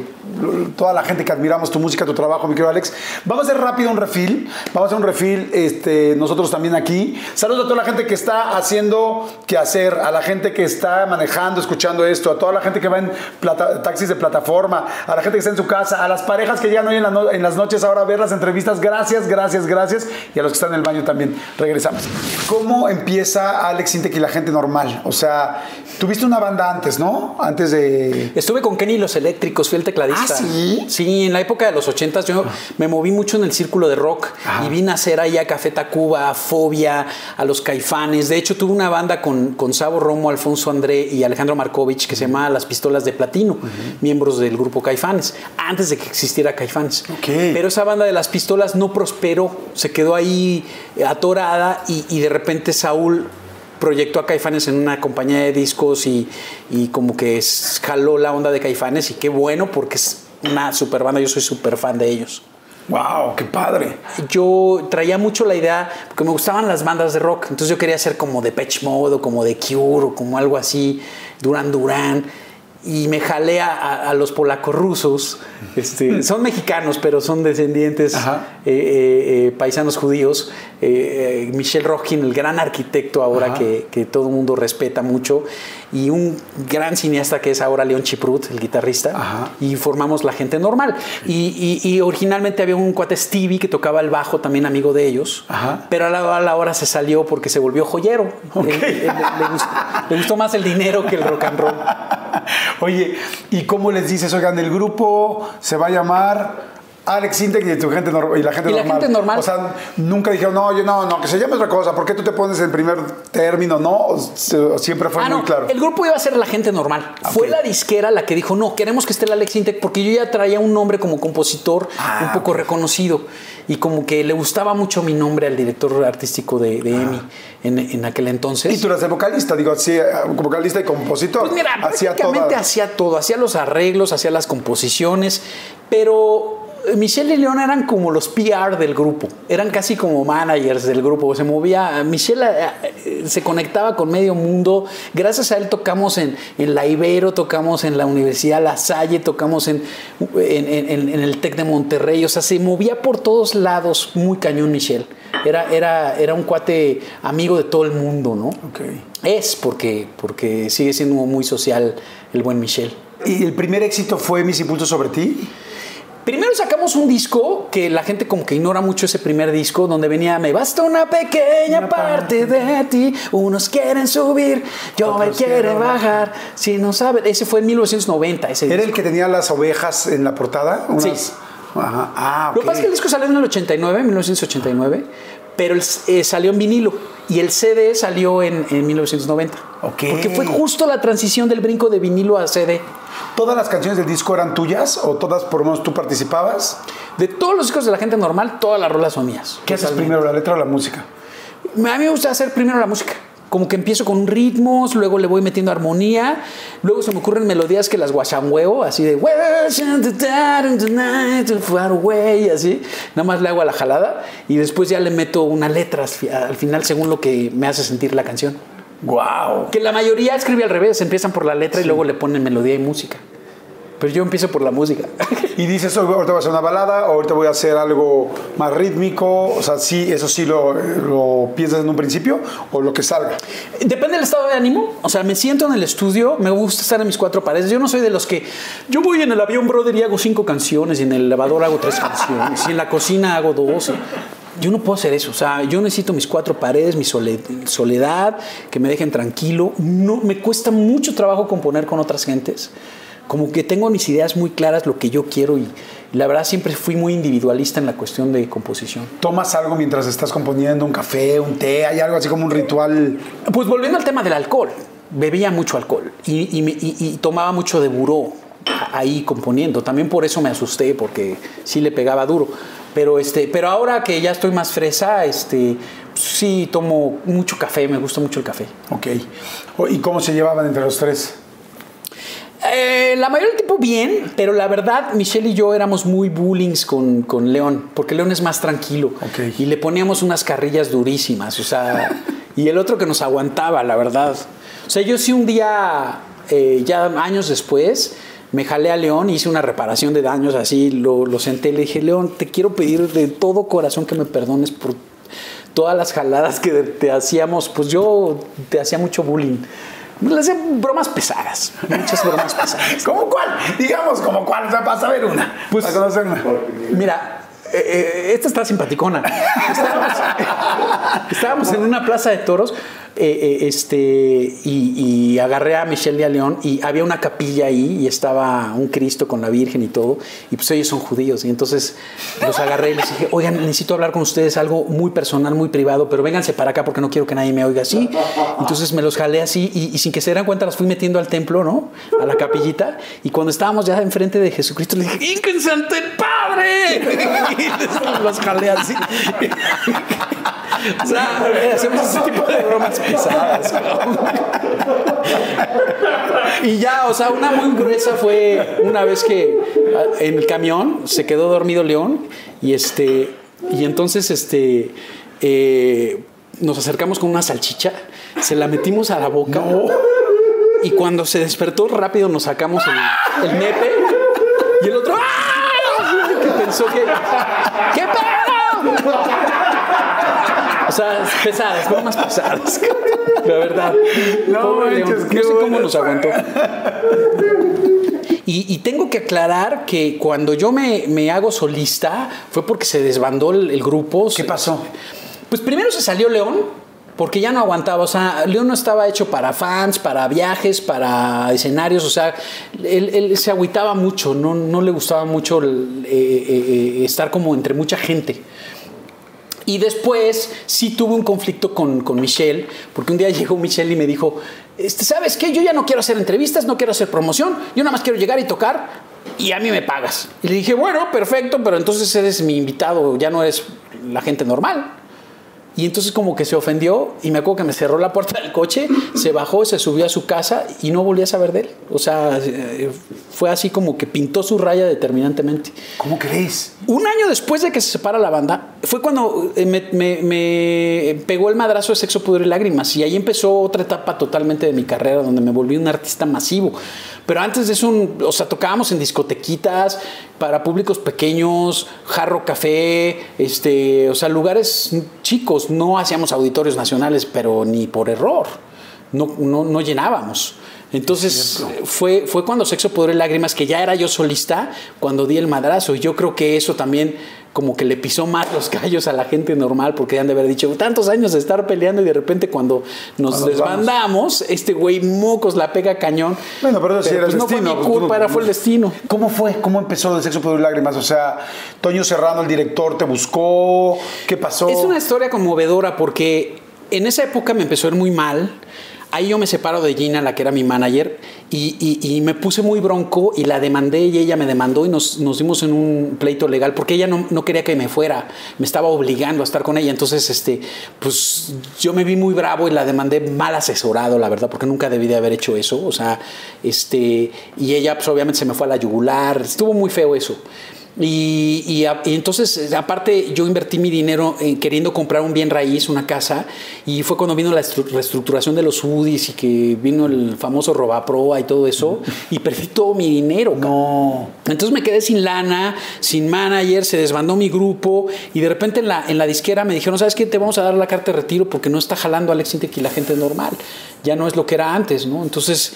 toda la gente que admiramos tu música, tu trabajo, mi querido Alex. Vamos a hacer rápido un refil, vamos a hacer un refil este, nosotros también aquí. Saludos a toda la gente que está haciendo qué hacer, a la gente que está manejando, escuchando esto, a toda la gente que va en plata- taxis de plataforma, a la gente que está en su casa, a las parejas que llegan hoy en, la no- en las noches ahora a ver las entrevistas. Gracias, gracias, gracias. Y a los que están en el baño también. Regresamos. ¿Cómo empieza Alex Intec y la gente normal? O sea, tuviste una banda antes, ¿no? Antes de... Estuve con Kenny y los Eléctricos, fui el tecladista. ¿Ah, sí? Sí, en la época de los ochentas yo me moví mucho en el círculo de rock Ajá. y vi nacer ahí a Café Tacuba, a Fobia, a los Caifanes. De hecho, tuve una banda con, con Sabo Romo, Alfonso André y Alejandro Markovich que se llamaba Las Pistolas de Platino, miembros del grupo Caifanes, antes de que existiera Caifanes. Ok. Pero esa banda de Las Pistolas no prosperó, se quedó ahí atorada y, y de repente Saúl proyectó a Caifanes en una compañía de discos y, y como que es- jaló la onda de Caifanes y qué bueno porque es una super banda, yo soy súper fan de ellos. ¡Wow! ¡Qué padre! Yo traía mucho la idea, porque me gustaban las bandas de rock, entonces yo quería ser como de Patch Mode o como de Cure o como algo así, Duran Duran. Y me jalé a, los polacos rusos. Este, son mexicanos, pero son descendientes eh, eh, eh, paisanos judíos. Eh, Michel Rojkin, el gran arquitecto ahora que, que todo el mundo respeta mucho. Y un gran cineasta que es ahora León Chiprut, el guitarrista. Ajá. Y formamos La Gente Normal. Y, y- y originalmente había un cuate Stevie que tocaba el bajo, también amigo de ellos. Ajá. Pero a la, a la hora se salió porque se volvió joyero. Le gustó, le gustó más el dinero que el rock and roll. Oye, ¿y cómo les dices? Oigan, el grupo se va a llamar Alex Intec y, tu gente y la gente Y la normal. gente normal. O sea, nunca dijeron, no, yo no, no, que se llame otra cosa. ¿Por qué tú te pones en primer término? No, siempre fue Ah, muy no, claro. el grupo iba a ser la gente normal. Fue Ok. la disquera la que dijo, no, queremos que esté el Alex Intec porque yo ya traía un nombre como compositor Ah, un poco ok. reconocido y como que le gustaba mucho mi nombre al director artístico de, de EMI en, en aquel entonces. Ah. Y tú eras el vocalista, digo, así, eh, vocalista y compositor. Pues mira, Hacía prácticamente hacía todo, hacía los arreglos, hacía las composiciones, pero Michelle y León eran como los PR del grupo, eran casi como managers del grupo, se movía, Michelle eh, eh, se conectaba con medio mundo, gracias a él tocamos en, en la Ibero, tocamos en la Universidad La Salle, tocamos en, en, en- en el TEC de Monterrey, o sea, se movía por todos lados, muy cañón Michelle, era, era, era un cuate amigo de todo el mundo, ¿no? Ok. Es porque, porque sigue siendo muy social el buen Michel. ¿Y el primer éxito fue Mis Impulsos sobre ti? Primero sacamos un disco que la gente como que ignora mucho ese primer disco donde venía Me basta una pequeña Una parte de ti, unos quieren subir, yo me quiere quieren bajar, si no saben, ese fue en 1990 ese ¿Era disco. el que tenía las ovejas en la portada? Unas- Sí. Ajá. Ah, Lo que pasa es que el disco salió en el 89, 1989, pero el- eh, salió en vinilo y el CD salió en, en 1990. Ok. Porque fue justo la transición del brinco de vinilo a CD. ¿Todas las canciones del disco eran tuyas o todas por lo menos tú participabas? De todos los discos de la gente normal, todas las rolas son mías. ¿Qué haces primero, la letra o la música? A mí me gusta hacer primero la música. Como que empiezo con ritmos, luego le voy metiendo armonía, luego se me ocurren melodías que las guachangueo, así de far away, así, nada más le hago a la jalada y después ya le meto una letra al final según lo que me hace sentir la canción. Wow. Que la mayoría escribe al revés, empiezan por la letra y luego le ponen melodía y música. Pero yo empiezo por la música. Y dices, ahorita voy a hacer una balada, ahorita voy a hacer algo más rítmico. O sea, sí, eso sí lo, lo, piensas en un principio o lo que salga. Depende del estado de ánimo. O sea, me siento en el estudio, me gusta estar en mis cuatro paredes. Yo no soy de los que. Yo voy en el avión, brother, y hago cinco canciones, y en el elevador hago tres canciones, y en la cocina hago dos. Yo no puedo hacer eso. O sea, yo necesito mis cuatro paredes, mi soledad, que me dejen tranquilo. No, me cuesta mucho trabajo componer con otras gentes como que tengo mis ideas muy claras, lo que yo quiero y, la verdad siempre fui muy individualista en la cuestión de composición. ¿Tomas algo mientras estás componiendo? ¿Un café, un té? ¿Hay algo así como un ritual? Pues volviendo al tema del alcohol, bebía mucho alcohol y, tomaba mucho de buró ahí componiendo. También por eso me asusté, porque sí le pegaba duro. Pero, este, pero ahora que ya estoy más fresa, este, sí tomo mucho café, me gusta mucho el café. Ok. ¿Y cómo se llevaban entre los tres? Eh, la mayoría del tiempo bien, pero la verdad, Michelle y yo éramos muy bullings con, con León, porque León es más tranquilo. Y le poníamos unas carrillas durísimas, o sea, y el otro que nos aguantaba, la verdad. O sea, yo sí un día, eh, ya años después, me jalé a León, hice una reparación de daños así, lo, lo senté y le dije, León, te quiero pedir de todo corazón que me perdones por todas las jaladas que te hacíamos, pues yo te hacía mucho bullying. Le hacía bromas pesadas, muchas bromas pesadas. ¿Cómo cuál? Digamos, ¿como cuál? O sea, para saber una. Pues, para conocer una. Mira, eh, eh, esta está simpaticona. estábamos, en una plaza de toros eh, este, y, agarré a Michelle y a León y había una capilla ahí y estaba un Cristo con la Virgen y todo. Y pues ellos son judíos. Y entonces los agarré y les dije, oigan, necesito hablar con ustedes algo muy personal, muy privado, pero vénganse para acá porque no quiero que nadie me oiga así. Entonces me los jalé así y, sin que se dieran cuenta los fui metiendo al templo, ¿no? A la capillita. Y cuando estábamos ya enfrente de Jesucristo, les dije, ¡Ínquense ante el Padre! y los jalé así. o sea, hacemos ese tipo de bromas pesadas. y ya, o sea, una muy gruesa fue una vez que ah, en el camión se quedó dormido León y este y entonces este eh, nos acercamos con una salchicha, se la metimos a la boca. Y cuando se despertó rápido nos sacamos el, el nepe y el otro ¡ah! que pensó que ¿qué? O sea, pesadas, más pesadas. La verdad. No, no sé cómo nos aguantó. Y, tengo que aclarar que cuando yo me, hago solista fue porque se desbandó el, grupo. ¿Qué pasó? Pues primero se salió León, porque ya no aguantaba. O sea, León no estaba hecho para fans, para viajes, para escenarios. O sea, él, se agüitaba mucho, no, no le gustaba mucho eh, eh, eh, estar como entre mucha gente. Y después sí tuve un conflicto con, con, Michelle, porque un día llegó Michelle y me dijo, este, ¿sabes qué? Yo ya no quiero hacer entrevistas, no quiero hacer promoción, yo nada más quiero llegar y tocar y a mí me pagas. Y le dije, bueno, perfecto, pero entonces eres mi invitado, ya no eres la gente normal. Y entonces como que se ofendió y me acuerdo que me cerró la puerta del coche, se bajó, se subió a su casa y no volví a saber de él. O sea, eh, fue así como que pintó su raya determinantemente. ¿Cómo crees? Un año después de que se separa la banda, fue cuando eh, me, pegó el madrazo de Sexo, Pudor y Lágrimas y ahí empezó otra etapa totalmente de mi carrera donde me volví un artista masivo. Pero antes de eso, o sea, tocábamos en discotequitas para públicos pequeños, jarro café, este, o sea, lugares chicos. No hacíamos auditorios nacionales, pero ni por error. No, no, no llenábamos. Entonces fue, fue cuando Sexo, Poder y Lágrimas, que ya era yo solista, cuando di el madrazo. Y yo creo que eso también como que le pisó más los callos a la gente normal porque han de haber dicho tantos años de estar peleando y de repente cuando nos desbandamos, este güey mocos la pega cañón. Bueno, pero, si era el pues, destino. No fue mi culpa, era fue el destino. ¿Cómo fue? ¿Cómo empezó el sexo, poder y lágrimas? O sea, Toño Serrano, el director, te buscó. ¿Qué pasó? Es una historia conmovedora porque en esa época me empezó a ir muy mal Ahí yo me separo de Gina, la que era mi manager, y, me puse muy bronco y la demandé y ella me demandó y nos, nos dimos en un pleito legal porque ella no, no, quería que me fuera, me estaba obligando a estar con ella. Entonces, este, pues yo me vi muy bravo y la demandé mal asesorado, la verdad, porque nunca debí de haber hecho eso. O sea, este, y ella pues obviamente se me fue a la yugular, estuvo muy feo eso. Y, entonces, aparte, yo invertí mi dinero en queriendo comprar un bien raíz, una casa, y fue cuando vino la reestructuración de los UDIs y que vino el famoso Robaproa y todo eso, y perdí todo mi dinero. No. Entonces me quedé sin lana, sin manager, se desbandó mi grupo, y de repente en la, en la disquera me dijeron, ¿sabes qué? Te vamos a dar la carta de retiro porque no está jalando Alex Intec y la gente normal ya no es lo que era antes, ¿no? Entonces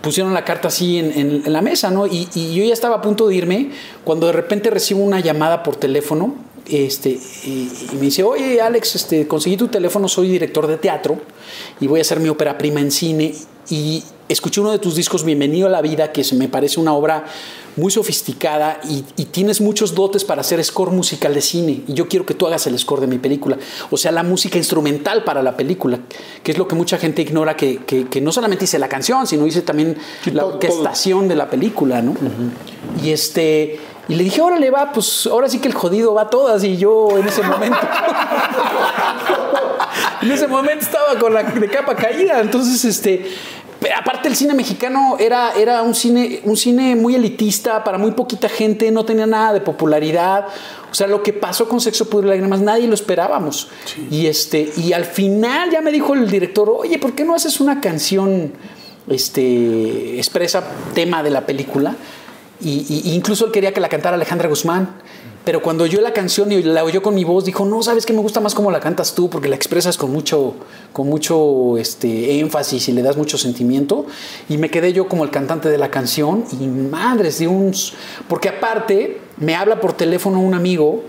pusieron la carta así en, la mesa, ¿no? Y, yo ya estaba a punto de irme cuando de repente recibo una llamada por teléfono este, y, me dice, oye Alex, este, conseguí tu teléfono, soy director de teatro y voy a hacer mi ópera prima en cine y escuché uno de tus discos, Bienvenido a la Vida, que se me parece una obra muy sofisticada y, tienes muchos dotes para hacer score musical de cine. Y yo quiero que tú hagas el score de mi película. O sea, la música instrumental para la película, que es lo que mucha gente ignora, que, que, no solamente hice la canción, sino hice también la orquestación de la película, ¿no? Y este... Y le dije, órale, va, pues ahora sí que el jodido va a todas. Y yo en ese momento. en ese momento estaba con la de capa caída. Entonces, este pero aparte el cine mexicano era, era un, cine, un cine muy elitista, para muy poquita gente, no tenía nada de popularidad. O sea, lo que pasó con Sexo, Pudor y Lágrimas, nadie lo esperábamos. Y, este, y al final ya me dijo el director, oye, ¿por qué no haces una canción este, expresa tema de la película? Y, incluso él quería que la cantara Alejandra Guzmán. Pero cuando oyó la canción y la oyó con mi voz, dijo, no, sabes que me gusta más cómo la cantas tú, porque la expresas con mucho, con mucho este, énfasis y le das mucho sentimiento. Y me quedé yo como el cantante de la canción y madres de un... Porque aparte me habla por teléfono un amigo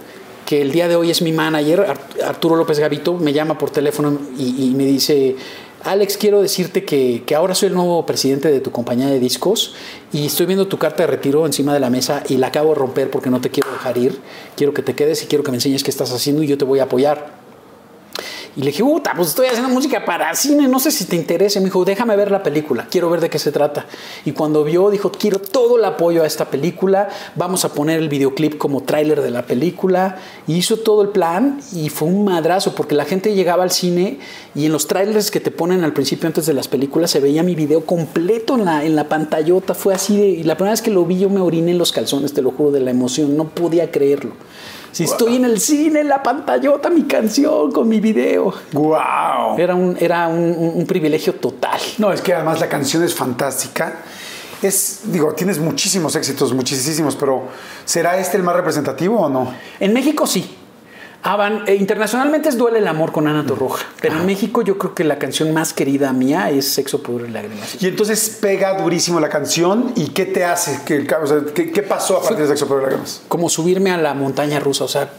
que el día de hoy es mi manager, Arturo López Gavito, me llama por teléfono y, y me dice, Alex, quiero decirte que, ahora soy el nuevo presidente de tu compañía de discos y estoy viendo tu carta de retiro encima de la mesa y la acabo de romper porque no te quiero dejar ir. Quiero que te quedes y quiero que me enseñes qué estás haciendo y yo te voy a apoyar. Y le dije, puta, pues estoy haciendo música para cine, no sé si te interesa. Me dijo, déjame ver la película, quiero ver de qué se trata. Y cuando vio, dijo, quiero todo el apoyo a esta película, vamos a poner el videoclip como tráiler de la película. Y hizo todo el plan y fue un madrazo, porque la gente llegaba al cine y en los trailers que te ponen al principio antes de las películas se veía mi video completo en la, en la pantallota. Fue así y la primera vez que lo vi yo me oriné en los calzones, te lo juro, de la emoción, no podía creerlo. Si estoy en el cine, en la pantallota, mi canción con mi video. ¡Wow! Era un, era un, privilegio total. No, es que además la canción es fantástica. Es, digo, tienes muchísimos éxitos, muchísimos, pero ¿será este el más representativo o no? En México sí. Eh, internacionalmente es Duele el amor con Ana Torroja, pero en México yo creo que la canción más querida mía es Sexo, Pudor y Lágrimas. Y entonces pega durísimo la canción y ¿qué te hace? ¿Qué, ¿qué, pasó a partir de Sexo, Pudor y Lágrimas? Como subirme a la montaña rusa, o sea,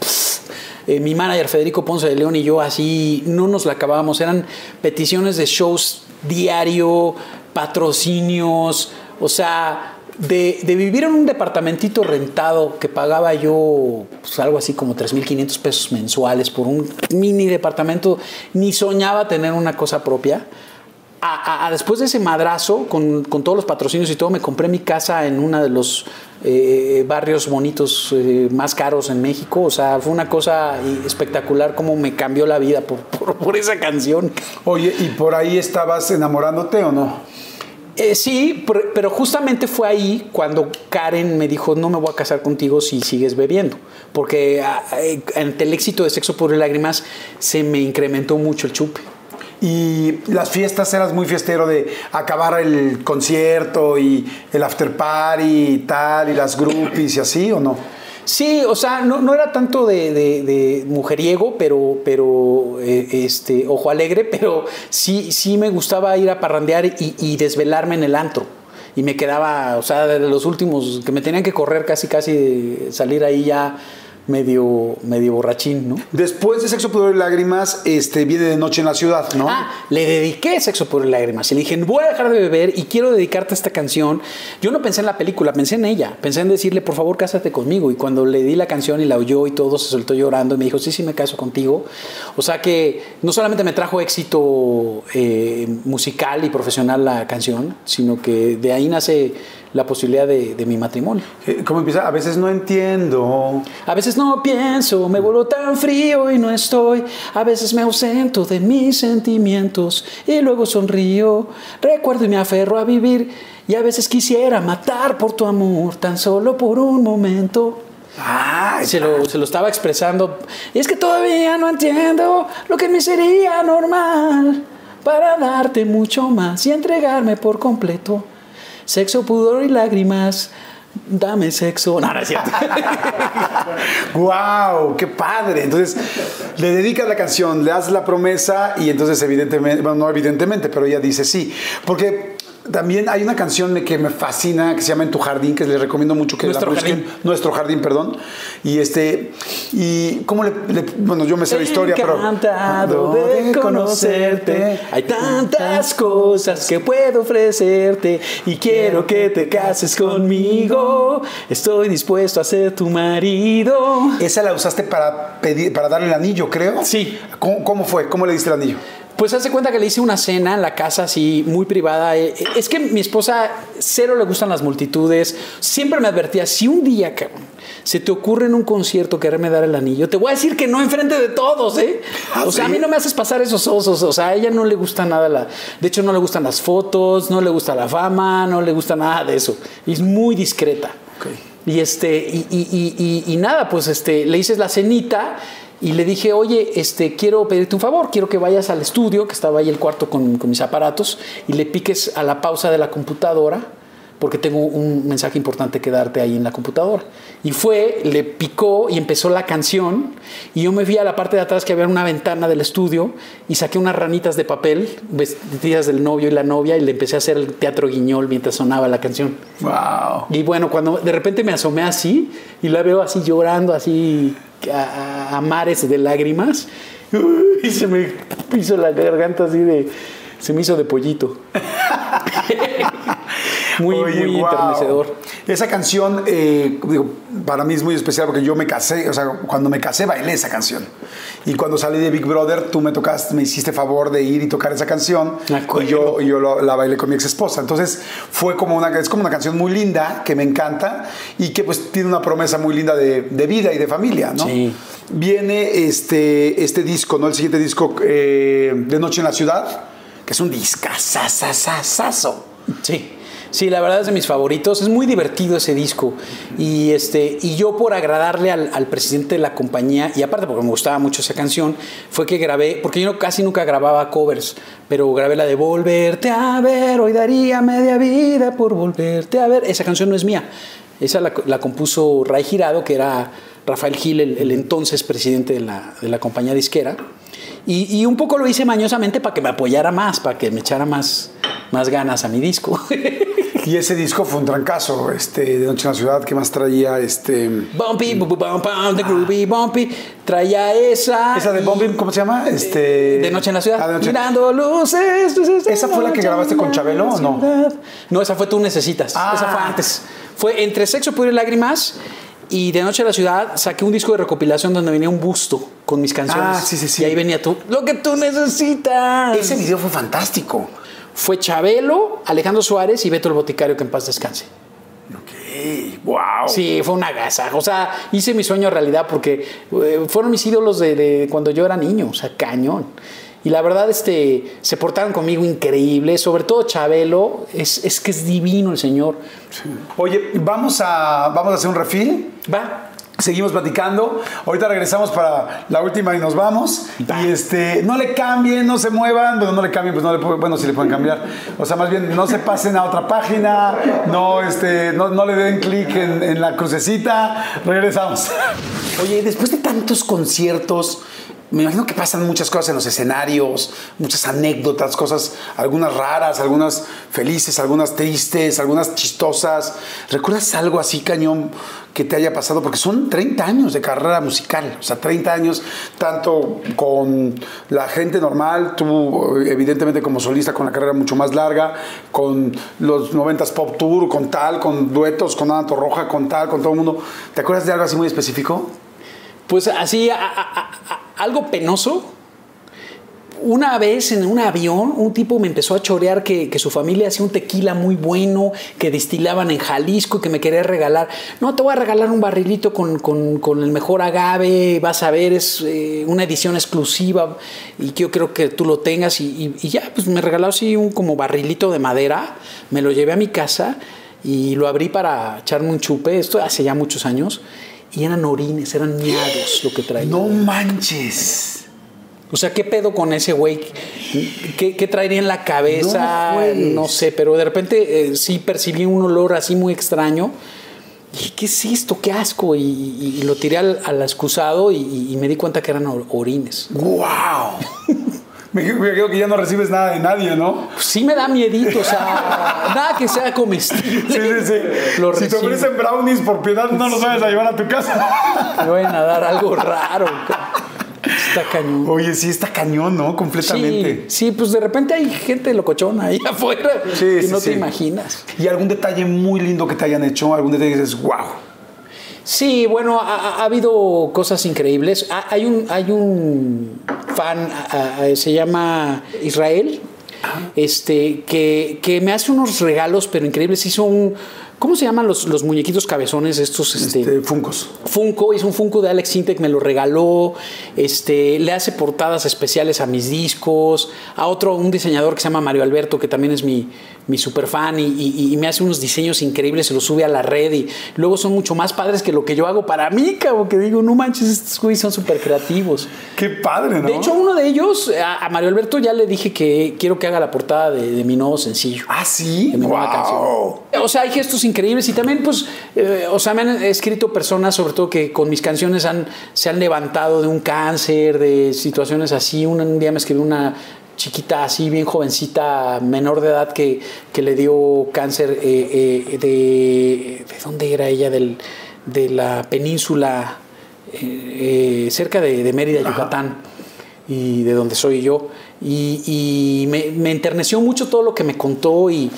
eh, mi manager Federico Ponce de León y yo así no nos la acabábamos, eran peticiones de shows diario, patrocinios, o sea de, vivir en un departamentito rentado que pagaba yo pues, algo así como 3.500 pesos mensuales por un mini departamento, ni soñaba tener una cosa propia. A, después de ese madrazo, con, todos los patrocinios y todo, me compré mi casa en uno de los eh, barrios bonitos eh, más caros en México. O sea, fue una cosa espectacular cómo me cambió la vida por, por esa canción. Oye, ¿y por ahí estabas enamorándote o no? Eh, sí, pero justamente fue ahí cuando Karen me dijo, no me voy a casar contigo si sigues bebiendo, porque ah, eh, ante el éxito de Sexo por Lágrimas se me incrementó mucho el chupe. Y las fiestas eras muy fiestero de acabar el concierto y el after party y tal, y las groupies y así, ¿o no? Sí, o sea, no, era tanto de, mujeriego, pero, pero eh, este, ojo alegre, pero sí, sí me gustaba ir a parrandear y, desvelarme en el antro. Y me quedaba, o sea, de los últimos que me tenían que correr casi, casi, salir ahí ya medio, medio borrachín, ¿no? Después de Sexo, Pudor y Lágrimas, este, viene de Noche en la Ciudad, ¿no? Ah, le dediqué Sexo por Lágrimas. Y le dije, voy a dejar de beber y quiero dedicarte esta canción. Yo no pensé en la película, pensé en ella. Pensé en decirle, por favor, cásate conmigo. Y cuando le di la canción y la oyó y todo, se soltó llorando y me dijo, sí, sí, me caso contigo. O sea que no solamente me trajo éxito eh, musical y profesional la canción, sino que de ahí nace la posibilidad de, de mi matrimonio. Eh, ¿Cómo empieza? A veces no entiendo. A veces no pienso, me vuelvo tan frío y no estoy. A veces me ausento de mis sentimientos y luego sonrío. Recuerdo y me aferro a vivir. Y a veces quisiera matar por tu amor, tan solo por un momento. Ah, Se lo, se lo estaba expresando. Y es que todavía no entiendo lo que me sería normal para darte mucho más y entregarme por completo. Sexo, pudor y lágrimas. Dame sexo. No, no es cierto. ¡Wow! ¡Qué padre! Entonces, le dedicas la canción, le das la promesa y entonces, evidentemente, bueno, no evidentemente, pero ella dice sí. Porque también hay una canción que me fascina que se llama En tu jardín, que les recomiendo mucho que Nuestro la busquen. jardín. Nuestro jardín, perdón. Y este, y cómo le, le- bueno, yo me sé la historia, pero. Encantado de conocerte. Hay tantas cosas que puedo ofrecerte y quiero que te cases conmigo. Estoy dispuesto a ser tu marido. Esa la usaste para pedir, para darle el anillo, creo. Sí. ¿Cómo, cómo fue? ¿Cómo le diste el anillo? Pues hace cuenta que le hice una cena en la casa así muy privada. Eh, eh, Es que mi esposa cero le gustan las multitudes. Siempre me advertía, si un día, cabrón, se te ocurre en un concierto quererme dar el anillo, te voy a decir que no enfrente de todos, ¿eh? Ah, o sea, ¿sí? a mí no me haces pasar esos osos. O sea, a ella no le gusta nada la... De hecho, no le gustan las fotos, no le gusta la fama, no le gusta nada de eso. Y es muy discreta. Ok. Y este, y, y- y- y- y nada, pues este, le hice la cenita y le dije, oye, este, quiero pedirte un favor, quiero que vayas al estudio, que estaba ahí el cuarto con, con mis aparatos, y le piques a la pausa de la computadora, porque tengo un mensaje importante que darte ahí en la computadora. Y fue, le picó y empezó la canción, y yo me fui a la parte de atrás que había una ventana del estudio, y saqué unas ranitas de papel, vestidas del novio y la novia, y le empecé a hacer el teatro guiñol mientras sonaba la canción. ¡Wow! Y bueno, cuando de repente me asomé así y la veo así llorando, así a, mares de lágrimas, y se me hizo la garganta así de. Se me hizo de pollito. muy, Oye, muy guau. Esa canción, eh, digo, para mí es muy especial porque yo me casé, o sea, cuando me casé bailé esa canción. Y cuando salí de Big Brother, tú me tocaste, me hiciste favor de ir y tocar esa canción. Y yo, yo lo- la bailé con mi ex esposa. Entonces, fue como una, es como una canción muy linda, que me encanta y que pues tiene una promesa muy linda de, de vida y de familia, ¿no? Sí. Viene este, este disco, ¿no? El siguiente disco eh, de Noche en la Ciudad, que es un discazazazazazo. Sí. Sí, la verdad es de mis favoritos. Es muy divertido ese disco. Y, este, y yo por agradarle al, presidente de la compañía, y aparte porque me gustaba mucho esa canción, fue que grabé, porque yo casi nunca grababa covers, pero grabé la de Volverte a ver, hoy daría media vida por volverte a ver. Esa canción no es mía. Esa la, la compuso Ray Girado, que era Rafael Gil, el, el entonces presidente de la, de la compañía disquera. Y, y un poco lo hice mañosamente para que me apoyara más, para que me echara más, más ganas a mi disco. Y ese disco fue un trancazo, este, de Noche en la Ciudad, que más traía, este... Bumpy, bu- bu- bum, bum, the groovy bumpy. Traía esa. Esa de y- Bombing, ¿cómo se llama? Este... De Noche en la Ciudad. Ah, Mirando luces, luces ¿Esa fue la que grabaste con Chabelo o no? No, esa fue Tú Necesitas. Ah. Esa fue antes. Fue entre Sexo, Pudor y Lágrimas y De Noche a la Ciudad saqué un disco de recopilación donde venía un busto con mis canciones. Ah, sí, sí, sí. Y ahí venía tú. Lo que tú necesitas. Ese video fue fantástico. Fue Chabelo, Alejandro Suárez y Beto el Boticario, que en paz descanse. Ok, wow. Sí, fue una gasa. O sea, hice mi sueño realidad porque eh, fueron mis ídolos de, de cuando yo era niño, o sea, cañón. Y la verdad, este, se portaron conmigo increíble, sobre todo Chabelo, es, es que es divino el señor. Oye, vamos a, vamos a hacer un refil. Va. Seguimos platicando. Ahorita regresamos para la última y nos vamos. Va. Y este, no le cambien, no se muevan. Bueno, no le cambien, pues no le bueno, sí le pueden cambiar. O sea, más bien, no se pasen a otra página. No, este, no, no le den clic en, en la crucecita. Regresamos. Oye, después de tantos conciertos, me imagino que pasan muchas cosas en los escenarios, muchas anécdotas, cosas, algunas raras, algunas felices, algunas tristes, algunas chistosas. ¿Recuerdas algo así, cañón, que te haya pasado? Porque son 30 años de carrera musical, o sea, 30 años, tanto con la gente normal, tú evidentemente como solista con la carrera mucho más larga, con los 90s Pop Tour, con tal, con duetos, con Ana Roja, con tal, con todo el mundo. ¿Te acuerdas de algo así muy específico? Pues así, algo penoso. Una vez en un avión, un tipo me empezó a chorear que, su familia hacía un tequila muy bueno, que destilaban en Jalisco y que me quería regalar. No, te voy a regalar un barrilito con, el mejor agave, vas a ver, es eh, una edición exclusiva y que yo creo que tú lo tengas. Y, ya, pues me regaló así un como barrilito de madera, me lo llevé a mi casa y lo abrí para echarme un chupe, esto hace ya muchos años y eran orines, eran miados lo que traía. No manches. O sea, ¿qué pedo con ese güey? ¿Qué, traería en la cabeza? No, sé, pero de repente eh, sí percibí un olor así muy extraño. Y ¿qué es esto? ¡Qué asco! Y, lo tiré al, excusado y, me di cuenta que eran orines. ¡Wow! Me, creo que ya no recibes nada de nadie, ¿no? Sí me da miedito, o sea, nada que sea comestible. Sí, sí, sí. si te ofrecen brownies por piedad, no los vayas a llevar a tu casa. Me van a dar algo raro. Está cañón. Oye, sí, está cañón, ¿no? Completamente. Sí, pues de repente hay gente locochona ahí afuera que no te imaginas. ¿Y algún detalle muy lindo que te hayan hecho? ¿Algún detalle que dices, wow? Sí, bueno, ha, habido cosas increíbles. hay, un, hay un fan, se llama Israel, este, que, que, me hace unos regalos, pero increíbles. Hizo un, ¿Cómo se llaman los, los muñequitos cabezones estos? Este, este, Funcos. Funko, hizo un Funko de Alex Intec, me lo regaló. Este, le hace portadas especiales a mis discos. A otro, un diseñador que se llama Mario Alberto, que también es mi, mi super fan y, me hace unos diseños increíbles, se los sube a la red y luego son mucho más padres que lo que yo hago para mí, cabo, que digo, no manches, estos güeyes son súper creativos. Qué padre, ¿no? De hecho, uno de ellos, a, Mario Alberto ya le dije que quiero que haga la portada de, mi nuevo sencillo. Ah, sí. De mi nueva canción. O sea, hay gestos increíbles y también, pues, eh, o sea, me han escrito personas, sobre todo que con mis canciones han, se han levantado de un cáncer, de situaciones así. Un, día me escribió una chiquita, así bien jovencita, menor de edad, que, que le dio cáncer eh, eh, de... ¿De dónde era ella? Del, de la península, cerca de, Mérida, Yucatán, y de donde soy yo. Y, me, enterneció mucho todo lo que me contó y,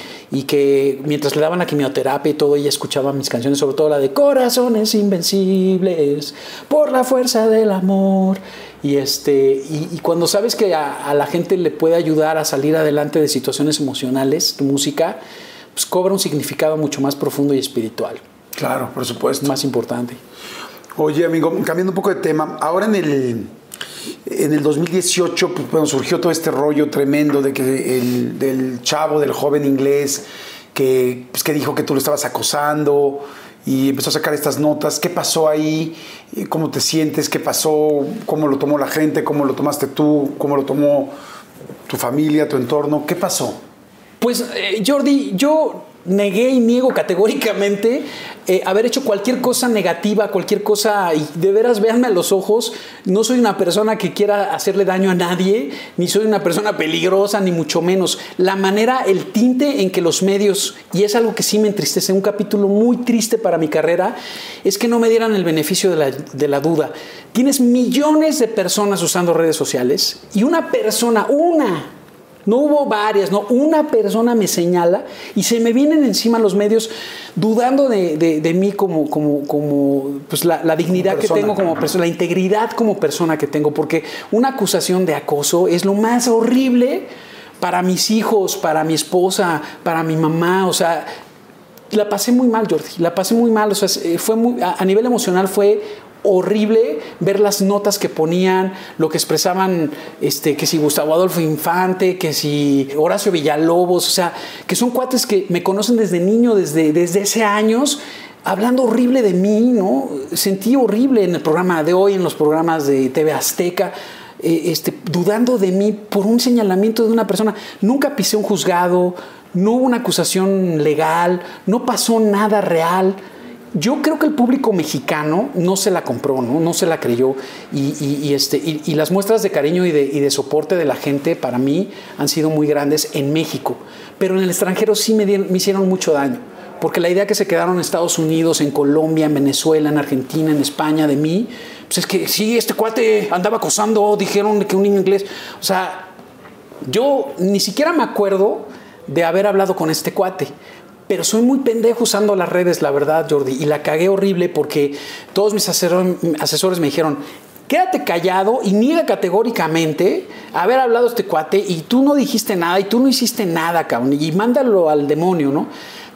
que mientras le daban la quimioterapia y todo, ella escuchaba mis canciones, sobre todo la de Corazones Invencibles, por la fuerza del amor. Y, este, y, cuando sabes que a, la gente le puede ayudar a salir adelante de situaciones emocionales, tu música, pues cobra un significado mucho más profundo y espiritual. Claro, por supuesto. Más importante. Oye, amigo, cambiando un poco de tema, ahora en el en el 2018 pues, bueno, surgió todo este rollo tremendo de que el, del chavo, del joven inglés, que, pues, que dijo que tú lo estabas acosando y empezó a sacar estas notas. ¿Qué pasó ahí? ¿Cómo te sientes? ¿Qué pasó? ¿Cómo lo tomó la gente? ¿Cómo lo tomaste tú? ¿Cómo lo tomó tu familia, tu entorno? ¿Qué pasó? Pues eh, Jordi, yo negué y niego categóricamente eh, haber hecho cualquier cosa negativa, cualquier cosa, y de veras véanme a los ojos, no soy una persona que quiera hacerle daño a nadie, ni soy una persona peligrosa, ni mucho menos. La manera, el tinte en que los medios, y es algo que sí me entristece, un capítulo muy triste para mi carrera, es que no me dieran el beneficio de la, de la duda. Tienes millones de personas usando redes sociales y una persona, una, no hubo varias, no, una persona me señala y se me vienen encima los medios dudando de, mí como, como, como pues la, dignidad que tengo como persona, la integridad como persona que tengo, porque una acusación de acoso es lo más horrible para mis hijos, para mi esposa, para mi mamá, o sea, la pasé muy mal, Jordi, la pasé muy mal, o sea, fue muy, a nivel emocional fue horrible ver las notas que ponían, lo que expresaban, este, que si Gustavo Adolfo Infante, que si Horacio Villalobos, o sea, que son cuates que me conocen desde niño, desde, desde ese años, hablando horrible de mí, ¿no? Sentí horrible en el programa de hoy, en los programas de TV Azteca. Eh, este, dudando de mí por un señalamiento de una persona. Nunca pisé un juzgado, no hubo una acusación legal, no pasó nada real yo creo que el público mexicano no se la compró, no, se la creyó. Y, este, y, las muestras de cariño y de, y de, soporte de la gente para mí han sido muy grandes en México. Pero en el extranjero sí me, me hicieron mucho daño. Porque la idea que se quedaron en Estados Unidos, en Colombia, en Venezuela, en Argentina, en España de mí, pues es que sí, este cuate andaba acosando, dijeron que un niño inglés. O sea, yo ni siquiera me acuerdo de haber hablado con este cuate. Pero soy muy pendejo usando las redes, la verdad, Jordi. Y la cagué horrible porque todos mis asesores me dijeron, quédate callado y niega categóricamente haber hablado este cuate y tú no dijiste nada y tú no hiciste nada, cabrón. Y mándalo al demonio, ¿no?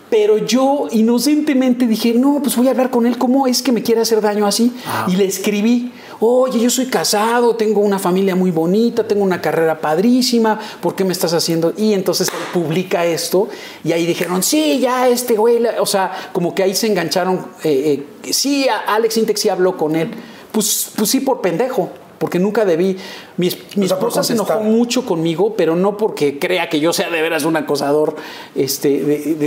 Pero yo inocentemente dije, no, pues voy a hablar con él, ¿cómo es que me quiere hacer daño así? Ah. Y le escribí, oye, yo soy casado, tengo una familia muy bonita, tengo una carrera padrísima, ¿por qué me estás haciendo? Y entonces él publica esto y ahí dijeron, sí, ya este güey, o sea, como que ahí se engancharon, eh, eh, sí, Alex Intex sí habló con él, pues, pues sí por pendejo porque nunca debí. Mi, esposa se enojó mucho conmigo, pero no porque crea que yo sea de veras un acosador este,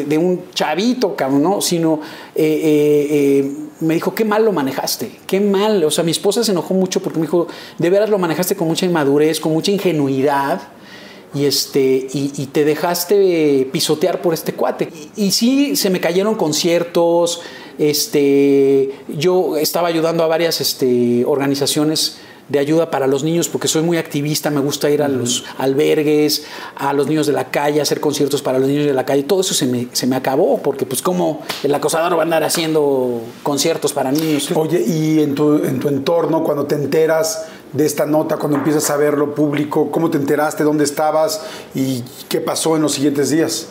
de, un chavito, cabrón, ¿no? Sino eh, eh, eh, me dijo, qué mal lo manejaste, qué mal. O sea, mi esposa se enojó mucho porque me dijo, de veras lo manejaste con mucha inmadurez, con mucha ingenuidad y, este, y, te dejaste pisotear por este cuate. Y, y, sí, se me cayeron conciertos, este, yo estaba ayudando a varias este, organizaciones de ayuda para los niños porque soy muy activista, me gusta ir a los albergues, a los niños de la calle, hacer conciertos para los niños de la calle. Todo eso se me, se me acabó porque pues como el acosador va a andar haciendo conciertos para niños. Oye, y en tu, en tu entorno, cuando te enteras de esta nota, cuando empiezas a verlo público, ¿cómo te enteraste? ¿Dónde estabas? ¿Y qué pasó en los siguientes días?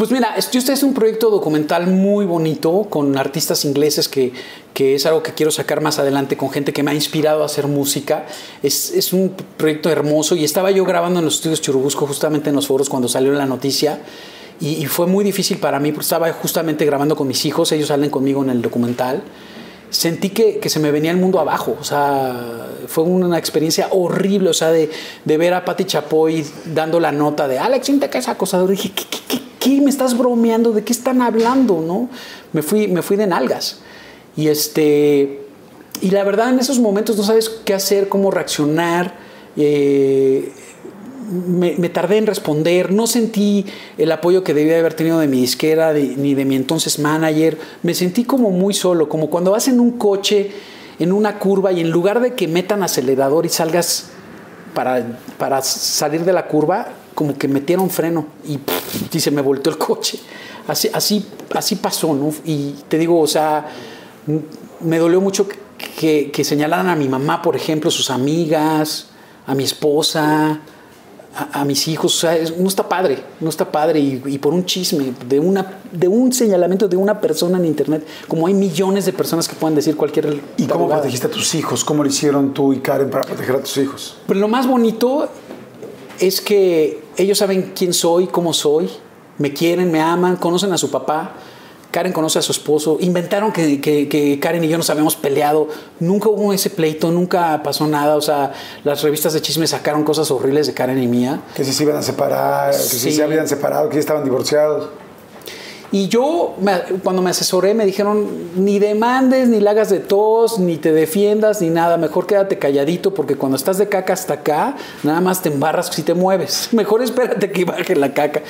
Pues mira, este es un proyecto documental muy bonito con artistas ingleses que, que, es algo que quiero sacar más adelante con gente que me ha inspirado a hacer música. Es, es, un proyecto hermoso y estaba yo grabando en los estudios Churubusco justamente en los foros cuando salió la noticia y, fue muy difícil para mí porque estaba justamente grabando con mis hijos, ellos salen conmigo en el documental. Sentí que, que se me venía el mundo abajo, o sea, fue una experiencia horrible, o sea, de, de ver a Patti Chapoy dando la nota de Alex, siente que es acosador. dije, ¿qué, qué, qué qué me estás bromeando? ¿De qué están hablando? ¿No? Me fui, me fui de nalgas. Y este. Y la verdad, en esos momentos no sabes qué hacer, cómo reaccionar. Eh, me, tardé en responder, no sentí el apoyo que debía haber tenido de mi disquera ni de mi entonces manager. Me sentí como muy solo, como cuando vas en un coche, en una curva y en lugar de que metan acelerador y salgas para, para salir de la curva, como que metieron freno y, se me volteó el coche. Así, así, así pasó, ¿no? Y te digo, o sea, me dolió mucho que, que, señalaran a mi mamá, por ejemplo, sus amigas, a mi esposa, a, mis hijos. O sea, no está padre, no está padre. Y, por un chisme, de, una, de un señalamiento de una persona en Internet, como hay millones de personas que pueden decir cualquier... ¿Y cómo protegiste a tus hijos? ¿Cómo lo hicieron tú y Karen para proteger a tus hijos? Pues lo más bonito es que ellos saben quién soy, cómo soy, me quieren, me aman, conocen a su papá. Karen conoce a su esposo. Inventaron que, Karen y yo nos habíamos peleado. Nunca hubo ese pleito, nunca pasó nada. O sea, las revistas de chisme sacaron cosas horribles de Karen y mía. Que si se iban a separar, que si se habían separado, que ya estaban divorciados. Y yo, cuando me asesoré, me dijeron, ni demandes, ni la hagas de tos, ni te defiendas, ni nada. Mejor quédate calladito, porque cuando estás de caca hasta acá, nada más te embarras si te mueves. Mejor espérate que baje la caca.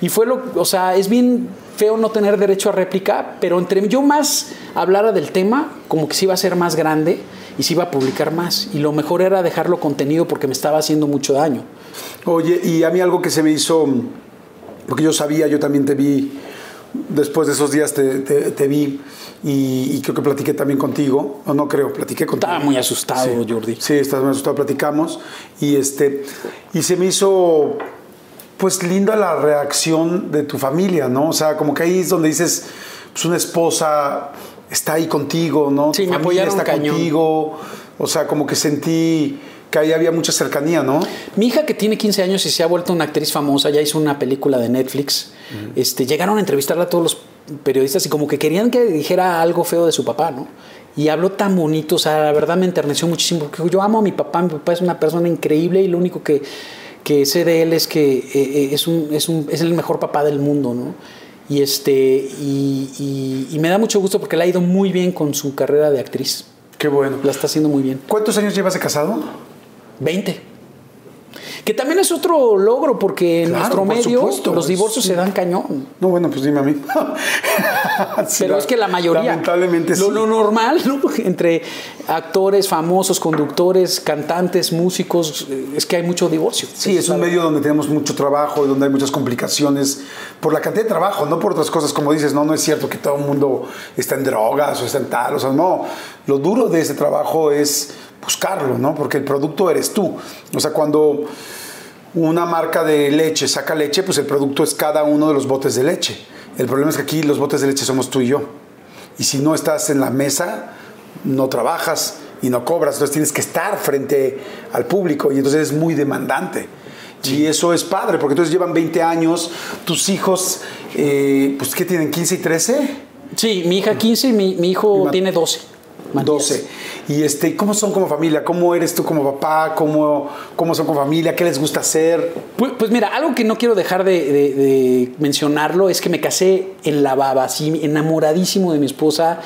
Y fue lo, o sea, es bien feo no tener derecho a réplica, pero entre yo más hablara del tema, como que se iba a ser más grande y se iba a publicar más. Y lo mejor era dejarlo contenido porque me estaba haciendo mucho daño. Oye, y a mí algo que se me hizo, porque yo sabía, yo también te vi después de esos días te, vi y, creo que platiqué también contigo, o no creo, platiqué contigo. Estaba muy asustado, Jordi. Sí, estás muy asustado, platicamos y, este, y se me hizo pues linda la reacción de tu familia, ¿no? O sea, como que ahí es donde dices, pues una esposa está ahí contigo, ¿no? Sí, tu me familia está contigo, o sea, como que sentí que ahí había mucha cercanía, ¿no? Mi hija que tiene 15 años y se ha vuelto una actriz famosa, ya hizo una película de Netflix, este, llegaron a entrevistarla a todos los periodistas y como que querían que dijera algo feo de su papá, ¿no? Y habló tan bonito, o sea, la verdad me enterneció muchísimo, porque yo amo a mi papá, mi papá es una persona increíble y lo único que, que sé de él es que eh, eh, es, un, es, un, es el mejor papá del mundo, ¿no? Y, este, y, y- y me da mucho gusto porque le ha ido muy bien con su carrera de actriz. Qué bueno. La está haciendo muy bien. ¿Cuántos años llevas de casado? 20. Que también es otro logro porque en Claro, nuestro medio supuesto. los divorcios se dan cañón. No, bueno, pues dime a mí. Sí, Pero es que la mayoría. Lamentablemente lo, sí. lo normal, ¿no? Entre actores, famosos, conductores, cantantes, músicos, eh, es que hay mucho divorcio. Sí, es un medio donde tenemos mucho trabajo y donde hay muchas complicaciones por la cantidad de trabajo, no por otras cosas. Como dices, no, no es cierto que todo el mundo está en drogas o está en tal, o sea, no. Lo duro de ese trabajo es buscarlo, ¿no? Porque el producto eres tú. O sea, cuando una marca de leche saca leche, pues el producto es cada uno de los botes de leche. El problema es que aquí los botes de leche somos tú y yo. Y si no estás en la mesa, no trabajas y no cobras. Entonces tienes que estar frente al público y entonces es muy demandante. Y eso es padre, porque entonces llevan 20 años, tus hijos, eh, pues ¿qué tienen? ¿15 y 13? Sí, mi hija 15 y mi, mi hijo tiene 12. Matías. 12. Y este, ¿cómo son como familia? ¿Cómo eres tú como papá? ¿Cómo, cómo son como familia? ¿Qué les gusta hacer? Pues, pues mira, algo que no quiero dejar de, de- de mencionarlo es que me casé en la baba, así enamoradísimo de mi esposa.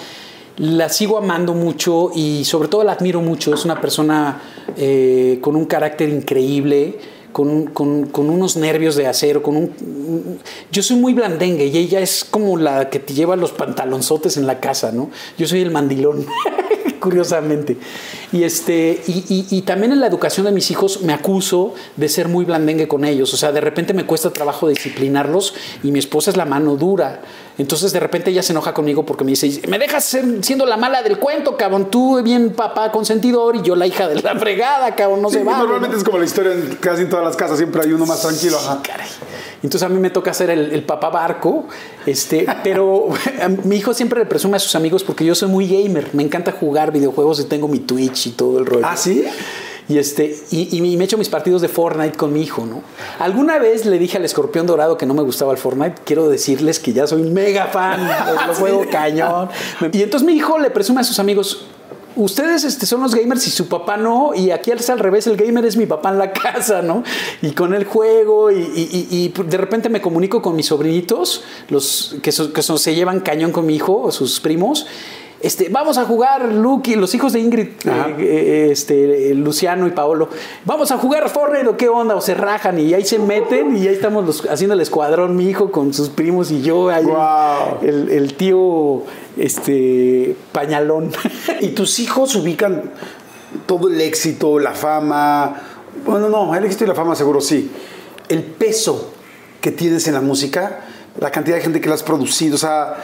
La sigo amando mucho y sobre todo la admiro mucho. Es una persona eh, con un carácter increíble, con, con- unos nervios de acero, con un... Yo soy muy blandengue y ella es como la que te lleva los pantalonzotes en la casa, ¿no? Yo soy el mandilón. curiosamente. Y, este, y, y- y también en la educación de mis hijos me acuso de ser muy blandengue con ellos. O sea, de repente me cuesta trabajo disciplinarlos y mi esposa es la mano dura. Entonces de repente ella se enoja conmigo porque me dice, me dejas ser- siendo la mala del cuento, cabrón. Tú bien papá consentidor y yo la hija de la fregada, cabrón. No se va. Normalmente es como la historia en casi en todas las casas, siempre hay uno más tranquilo. ajá. Caray. Entonces a mí me toca ser el, el papá barco, este, pero mi hijo siempre le presume a sus amigos porque yo soy muy gamer, me encanta jugar videojuegos y tengo mi Twitch y todo el rollo. ¿Ah, sí? Y, este, y, y me echo mis partidos de Fortnite con mi hijo, ¿no? Alguna vez le dije al escorpión dorado que no me gustaba el Fortnite. Quiero decirles que ya soy mega fan, lo juego cañón. Y entonces mi hijo le presume a sus amigos. Ustedes este, son los gamers y su papá no, y aquí es al revés, el gamer es mi papá en la casa, ¿no? Y con el juego, y, y- y- y de repente me comunico con mis sobrinitos, los que, son- se llevan cañón con mi hijo, o sus primos, este, vamos a jugar, Luke y los hijos de Ingrid, eh, eh, este, Luciano y Paolo, vamos a jugar Fortnite o qué onda, o se rajan y ahí se meten y ahí estamos los- haciendo el escuadrón, mi hijo con sus primos y yo, ahí Guau. el, el tío este, pañalón. ¿Y tus hijos ubican todo el éxito, la fama? Bueno, no, el éxito y la fama seguro sí. El peso que tienes en la música, la cantidad de gente que la has producido, o sea,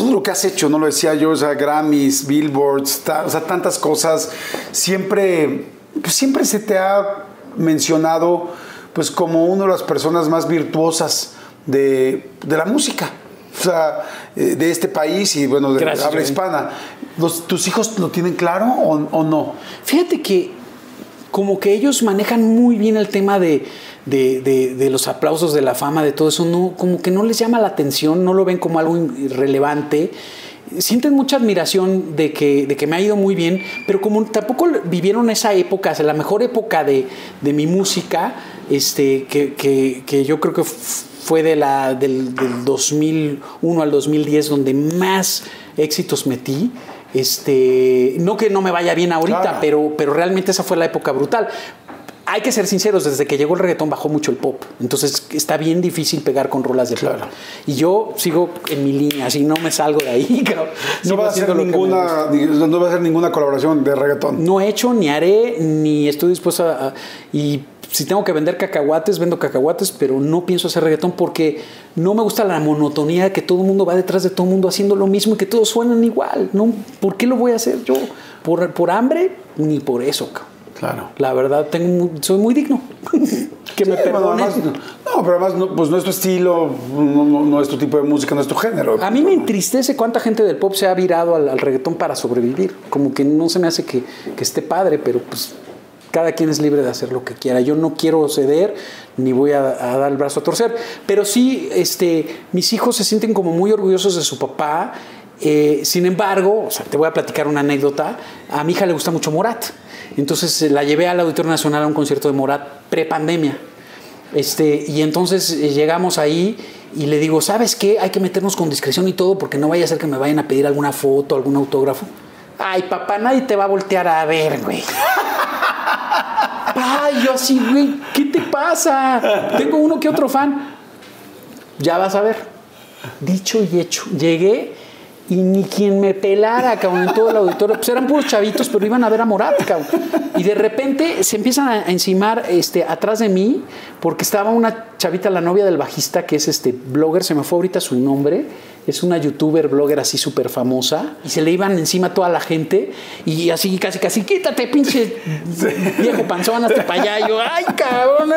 todo lo que has hecho, no lo decía yo, o sea, Grammys, Billboards, ta- o sea, tantas cosas, siempre, pues siempre se te ha mencionado pues como una de las personas más virtuosas de, de la música. O sea, eh, de este país y bueno, de Gracias, habla hispana. ¿Los- ¿Tus hijos lo tienen claro o, o no? Fíjate que como que ellos manejan muy bien el tema de, de- los aplausos, de la fama, de todo eso, como que no les llama la atención, no lo ven como algo irrelevante. Sienten mucha admiración de que, de que me ha ido muy bien, pero como tampoco vivieron esa época, la mejor época de, mi música, este, que, que- yo creo que fue de la, del, del 2001 al 2010 donde más éxitos metí. Este, no que no me vaya bien ahorita, Claro. pero, pero realmente esa fue la época brutal. Hay que ser sinceros, desde que llegó el reggaetón bajó mucho el pop. Entonces está bien difícil pegar con rolas de pop. Claro. Y yo sigo en mi línea, así no me salgo de ahí. cabrón. No va, a gusta. ninguna, no va a ser ninguna colaboración de reggaetón. No he hecho, ni haré, ni estoy dispuesto a, a- Y si tengo que vender cacahuates, vendo cacahuates, pero no pienso hacer reggaetón porque no me gusta la monotonía de que todo el mundo va detrás de todo el mundo haciendo lo mismo y que todos suenan igual. No, ¿Por qué lo voy a hacer yo? ¿Por, por hambre? Ni por eso. Claro. La verdad, tengo, soy muy digno. que me Sí, perdonen. además, no, pero además no, pues no es tu estilo, no, no- tu tipo de música, no es tu género. A mí me entristece cuánta gente del pop se ha virado al, al reggaetón para sobrevivir. Como que no se me hace que, que esté padre, pero pues cada quien es libre de hacer lo que quiera. Yo no quiero ceder ni voy a, dar el brazo a torcer. Pero sí, este, mis hijos se sienten como muy orgullosos de su papá. Eh, sin embargo, te voy a platicar una anécdota. A mi hija le gusta mucho Morat. Entonces eh, la llevé al Auditorio Nacional a un concierto de Morat pre-pandemia. Este, y entonces eh, llegamos ahí y le digo, ¿sabes qué? Hay que meternos con discreción y todo porque no vaya a ser que me vayan a pedir alguna foto, algún autógrafo. Ay, papá, nadie te va a voltear a ver, güey. Ay, yo así, güey, ¿qué te pasa? Tengo uno que otro fan. Ya vas a ver. Dicho y hecho. Llegué y ni quien me pelara, cabrón, en todo el auditorio. Pues eran puros chavitos, pero iban a ver a Morat, cabrón. Y de repente se empiezan a encimar este, atrás de mí, porque estaba una chavita, la novia del bajista, que es este blogger, se me fue ahorita su nombre es una youtuber, blogger así súper famosa, y se le iban encima toda la gente, y así casi, casi, quítate, pinche viejo panzón, hasta para allá. Y yo, ay, cabrón.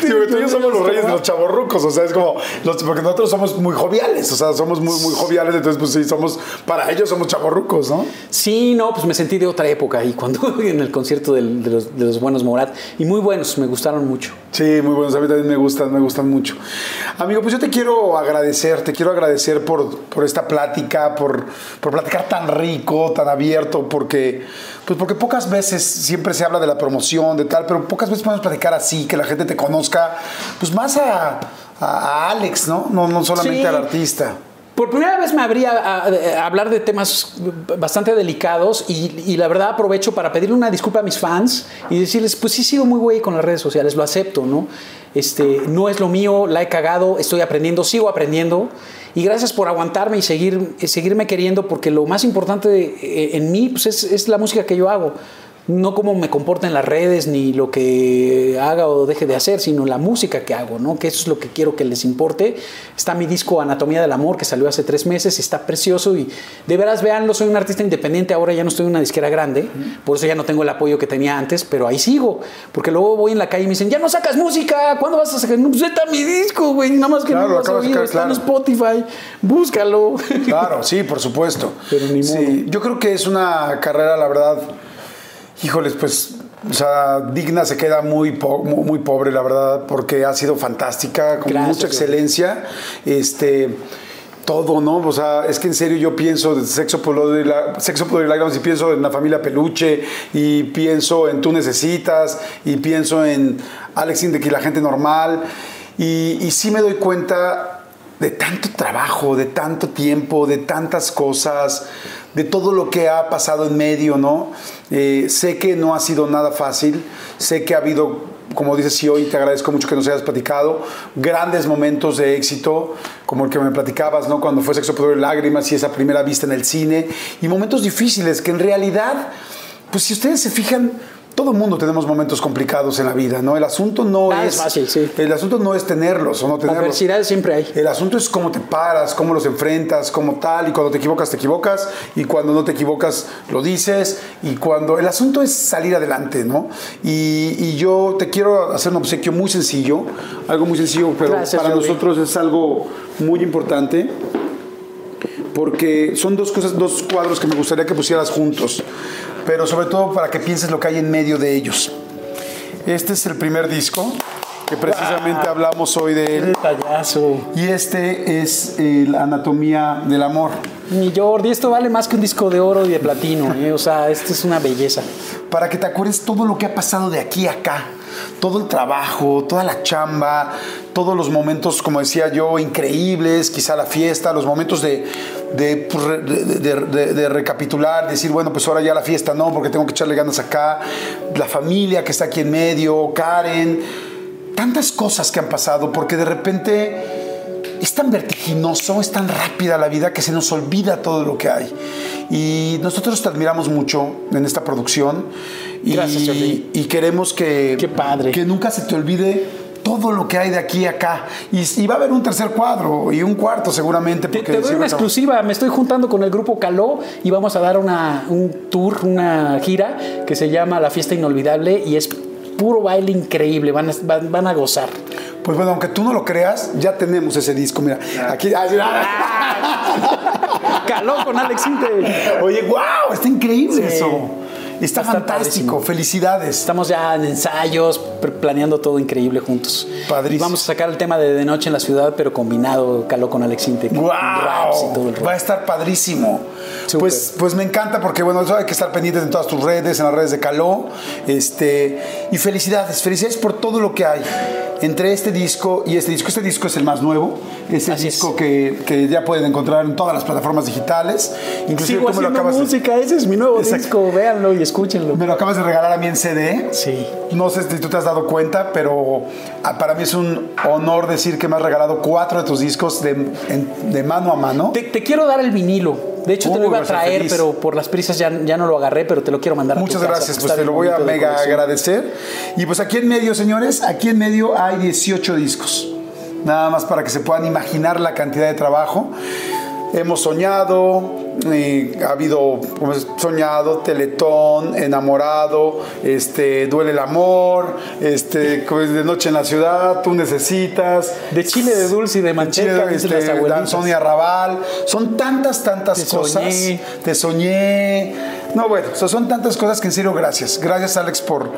Sí, tú y yo somos los reyes de los chavorrucos, o sea, es como, porque nosotros somos muy joviales, o sea, somos muy, muy joviales, entonces, pues sí, somos, para ellos somos chavorrucos, ¿no? Sí, no, pues me sentí de otra época ahí, cuando en el concierto de, los, de los buenos Morat, y muy buenos, me gustaron mucho. Sí, muy buenos, a mí también me gustan, me gustan mucho. Amigo, pues yo te quiero agradecer, te quiero agradecer por, por esta plática, por, por, platicar tan rico, tan abierto, porque, pues porque pocas veces siempre se habla de la promoción, de tal, pero pocas veces podemos platicar así, que la gente te conozca, pues más a, a, Alex, ¿no? No, no solamente al artista. Por primera vez me abría a, hablar de temas bastante delicados y, la verdad aprovecho para pedirle una disculpa a mis fans y decirles, pues sí he muy güey con las redes sociales, lo acepto, ¿no? Este, no es lo mío, la he cagado, estoy aprendiendo, sigo aprendiendo y gracias por aguantarme y seguir, seguirme queriendo porque lo más importante eh, en mí pues es, es la música que yo hago no cómo me comporta en las redes ni lo que haga o deje de hacer, sino la música que hago, ¿no? Que eso es lo que quiero que les importe. Está mi disco Anatomía del Amor que salió hace tres meses, está precioso y de veras veanlo, soy un artista independiente, ahora ya no estoy en una disquera grande, por eso ya no tengo el apoyo que tenía antes, pero ahí sigo, porque luego voy en la calle y me dicen, ya no sacas música, ¿cuándo vas a sacar? No, pues está mi disco, güey, nada más que no lo has está en Spotify, búscalo. Claro, sí, por supuesto. Pero ni modo. Sí, yo creo que es una carrera, la verdad, híjoles, pues, o sea, Digna se queda muy, muy pobre, la verdad, porque ha sido fantástica, con mucha excelencia. Este todo, ¿no? O sea, es que en serio yo pienso de sexo, y, sexo, y lágrimas y pienso en la familia Peluche y pienso en Tú Necesitas y pienso en Alex Indek y la gente normal y, y sí me doy cuenta de tanto trabajo, de tanto tiempo, de tantas cosas, de todo lo que ha pasado en medio, ¿no? Eh, sé que no ha sido nada fácil, sé que ha habido, como dices, sí, hoy te agradezco mucho que nos hayas platicado, grandes momentos de éxito, como el que me platicabas, ¿no? Cuando fue Sexo, Poder y Lágrimas y esa primera vista en el cine, y momentos difíciles que en realidad, pues si ustedes se fijan, todo el mundo tenemos momentos complicados en la vida, ¿no? El asunto no es, fácil, sí. El asunto no es tenerlos o no tenerlos. Adversidades siempre hay. El asunto es cómo te paras, cómo los enfrentas, cómo tal, y cuando te equivocas, te equivocas, y cuando no te equivocas, lo dices, y cuando... El asunto es salir adelante, ¿no? Y, yo te quiero hacer un obsequio muy sencillo, algo muy sencillo, pero para nosotros es algo muy importante porque son dos cosas, dos cuadros que me gustaría que pusieras juntos pero sobre todo para que pienses lo que hay en medio de ellos. Este es el primer disco, que precisamente hablamos hoy de él. Y este es la anatomía del amor. Mi Jordi, esto vale más que un disco de oro y de platino, ¿eh? o sea, esto es una belleza. Para que te acuerdes todo lo que ha pasado de aquí a acá todo el trabajo, toda la chamba, todos los momentos, como decía yo, increíbles, quizá la fiesta, los momentos de, de, pues, de, recapitular, decir, bueno, pues ahora ya la fiesta no, porque tengo que echarle ganas acá, la familia que está aquí en medio, Karen, tantas cosas que han pasado, porque de repente es tan vertiginoso, es tan rápida la vida que se nos olvida todo lo que hay. Y nosotros te admiramos mucho en esta producción. Y, Gracias, y queremos que, Qué padre. que nunca se te olvide todo lo que hay de aquí a acá. Y, va a haber un tercer cuadro y un cuarto seguramente. Porque te, doy una exclusiva. Me estoy juntando con el grupo Caló y vamos a dar una, un tour, una gira que se llama La Fiesta Inolvidable y es puro baile increíble. Van a, van a gozar. Pues bueno, aunque tú no lo creas, ya tenemos ese disco. Mira, aquí. Caló con Alex Inte. Oye, wow, está increíble eso. Está, fantástico, felicidades. Estamos ya en ensayos, planeando todo increíble juntos. Padrísimo. Y vamos a sacar el tema de De Noche en la Ciudad, pero combinado caló con Alex Inte. ¡Wow! Va a estar padrísimo. Pues, pues me encanta porque, bueno, eso hay que estar pendientes en todas tus redes, en las redes de Caló. Este, y felicidades, felicidades por todo lo que hay entre este disco y este disco. Este disco es el más nuevo, es el Así disco que, que ya pueden encontrar en todas las plataformas digitales. Inclusive Sigo tú me lo acabas de- música, ese es mi nuevo Exacto. disco, véanlo y escúchenlo. me lo acabas de regalar a mí en CD. Sí. No sé si tú te has dado cuenta, pero ah, para mí es un honor decir que me has regalado cuatro de tus discos de, en- de mano a mano. Te, te quiero dar el vinilo. De hecho, te lo iba a traer, feliz. pero por las prisas ya, ya no lo agarré, pero te lo quiero mandar. a tu Muchas casa, gracias, pues te lo voy a mega agradecer. Y pues aquí en medio, señores, aquí en medio hay 18 discos. Nada más para que se puedan imaginar la cantidad de trabajo. Hemos soñado, eh, ha habido como es, soñado, teletón, enamorado, este, duele el amor, este, pues, de noche en la ciudad, tú necesitas. De chile de dulce y de manteca, Chile, dicen este, las. Danzón y Arrabal. Son tantas, tantas Te cosas. soñé. Te soñé. No, bueno, son tantas cosas que en serio gracias. Gracias, Alex, por,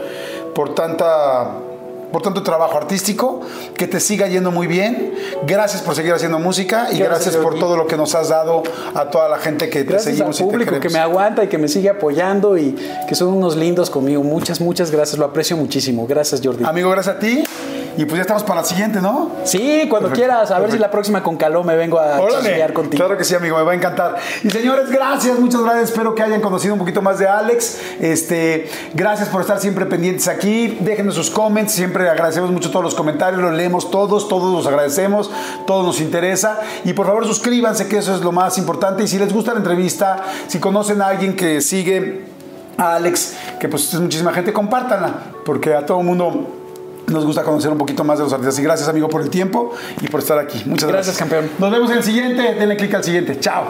por tanta. Por tanto trabajo artístico, que te siga yendo muy bien. Gracias por seguir haciendo música y Gracias, gracias por todo lo que nos has dado a toda la gente que te Gracias al seguimos y te público que me aguanta y que me sigue apoyando y que son unos lindos conmigo. Muchas, muchas gracias. Lo aprecio muchísimo. Gracias, Jordi. Amigo, gracias a ti. Y pues ya estamos para la siguiente, ¿no? Sí, cuando Perfecto, quieras. A ver perfecto. si la próxima con Caló me vengo a chismear contigo. Claro que sí, amigo, me va a encantar. Y señores, gracias, muchas gracias. Espero que hayan conocido un poquito más de Alex. Este, gracias por estar siempre pendientes aquí. Déjenos sus comments, siempre agradecemos mucho todos los comentarios, los leemos todos, todos los agradecemos, todos nos interesa. Y por favor, suscríbanse, que eso es lo más importante. Y si les gusta la entrevista, si conocen a alguien que sigue a Alex, que pues es muchísima gente, compártanla, porque a todo mundo nos gusta conocer un poquito más de los artistas. Y gracias, amigo, por el tiempo y por estar aquí. Muchas gracias. Gracias, campeón. Nos vemos en el siguiente. Denle clic al siguiente. Chao.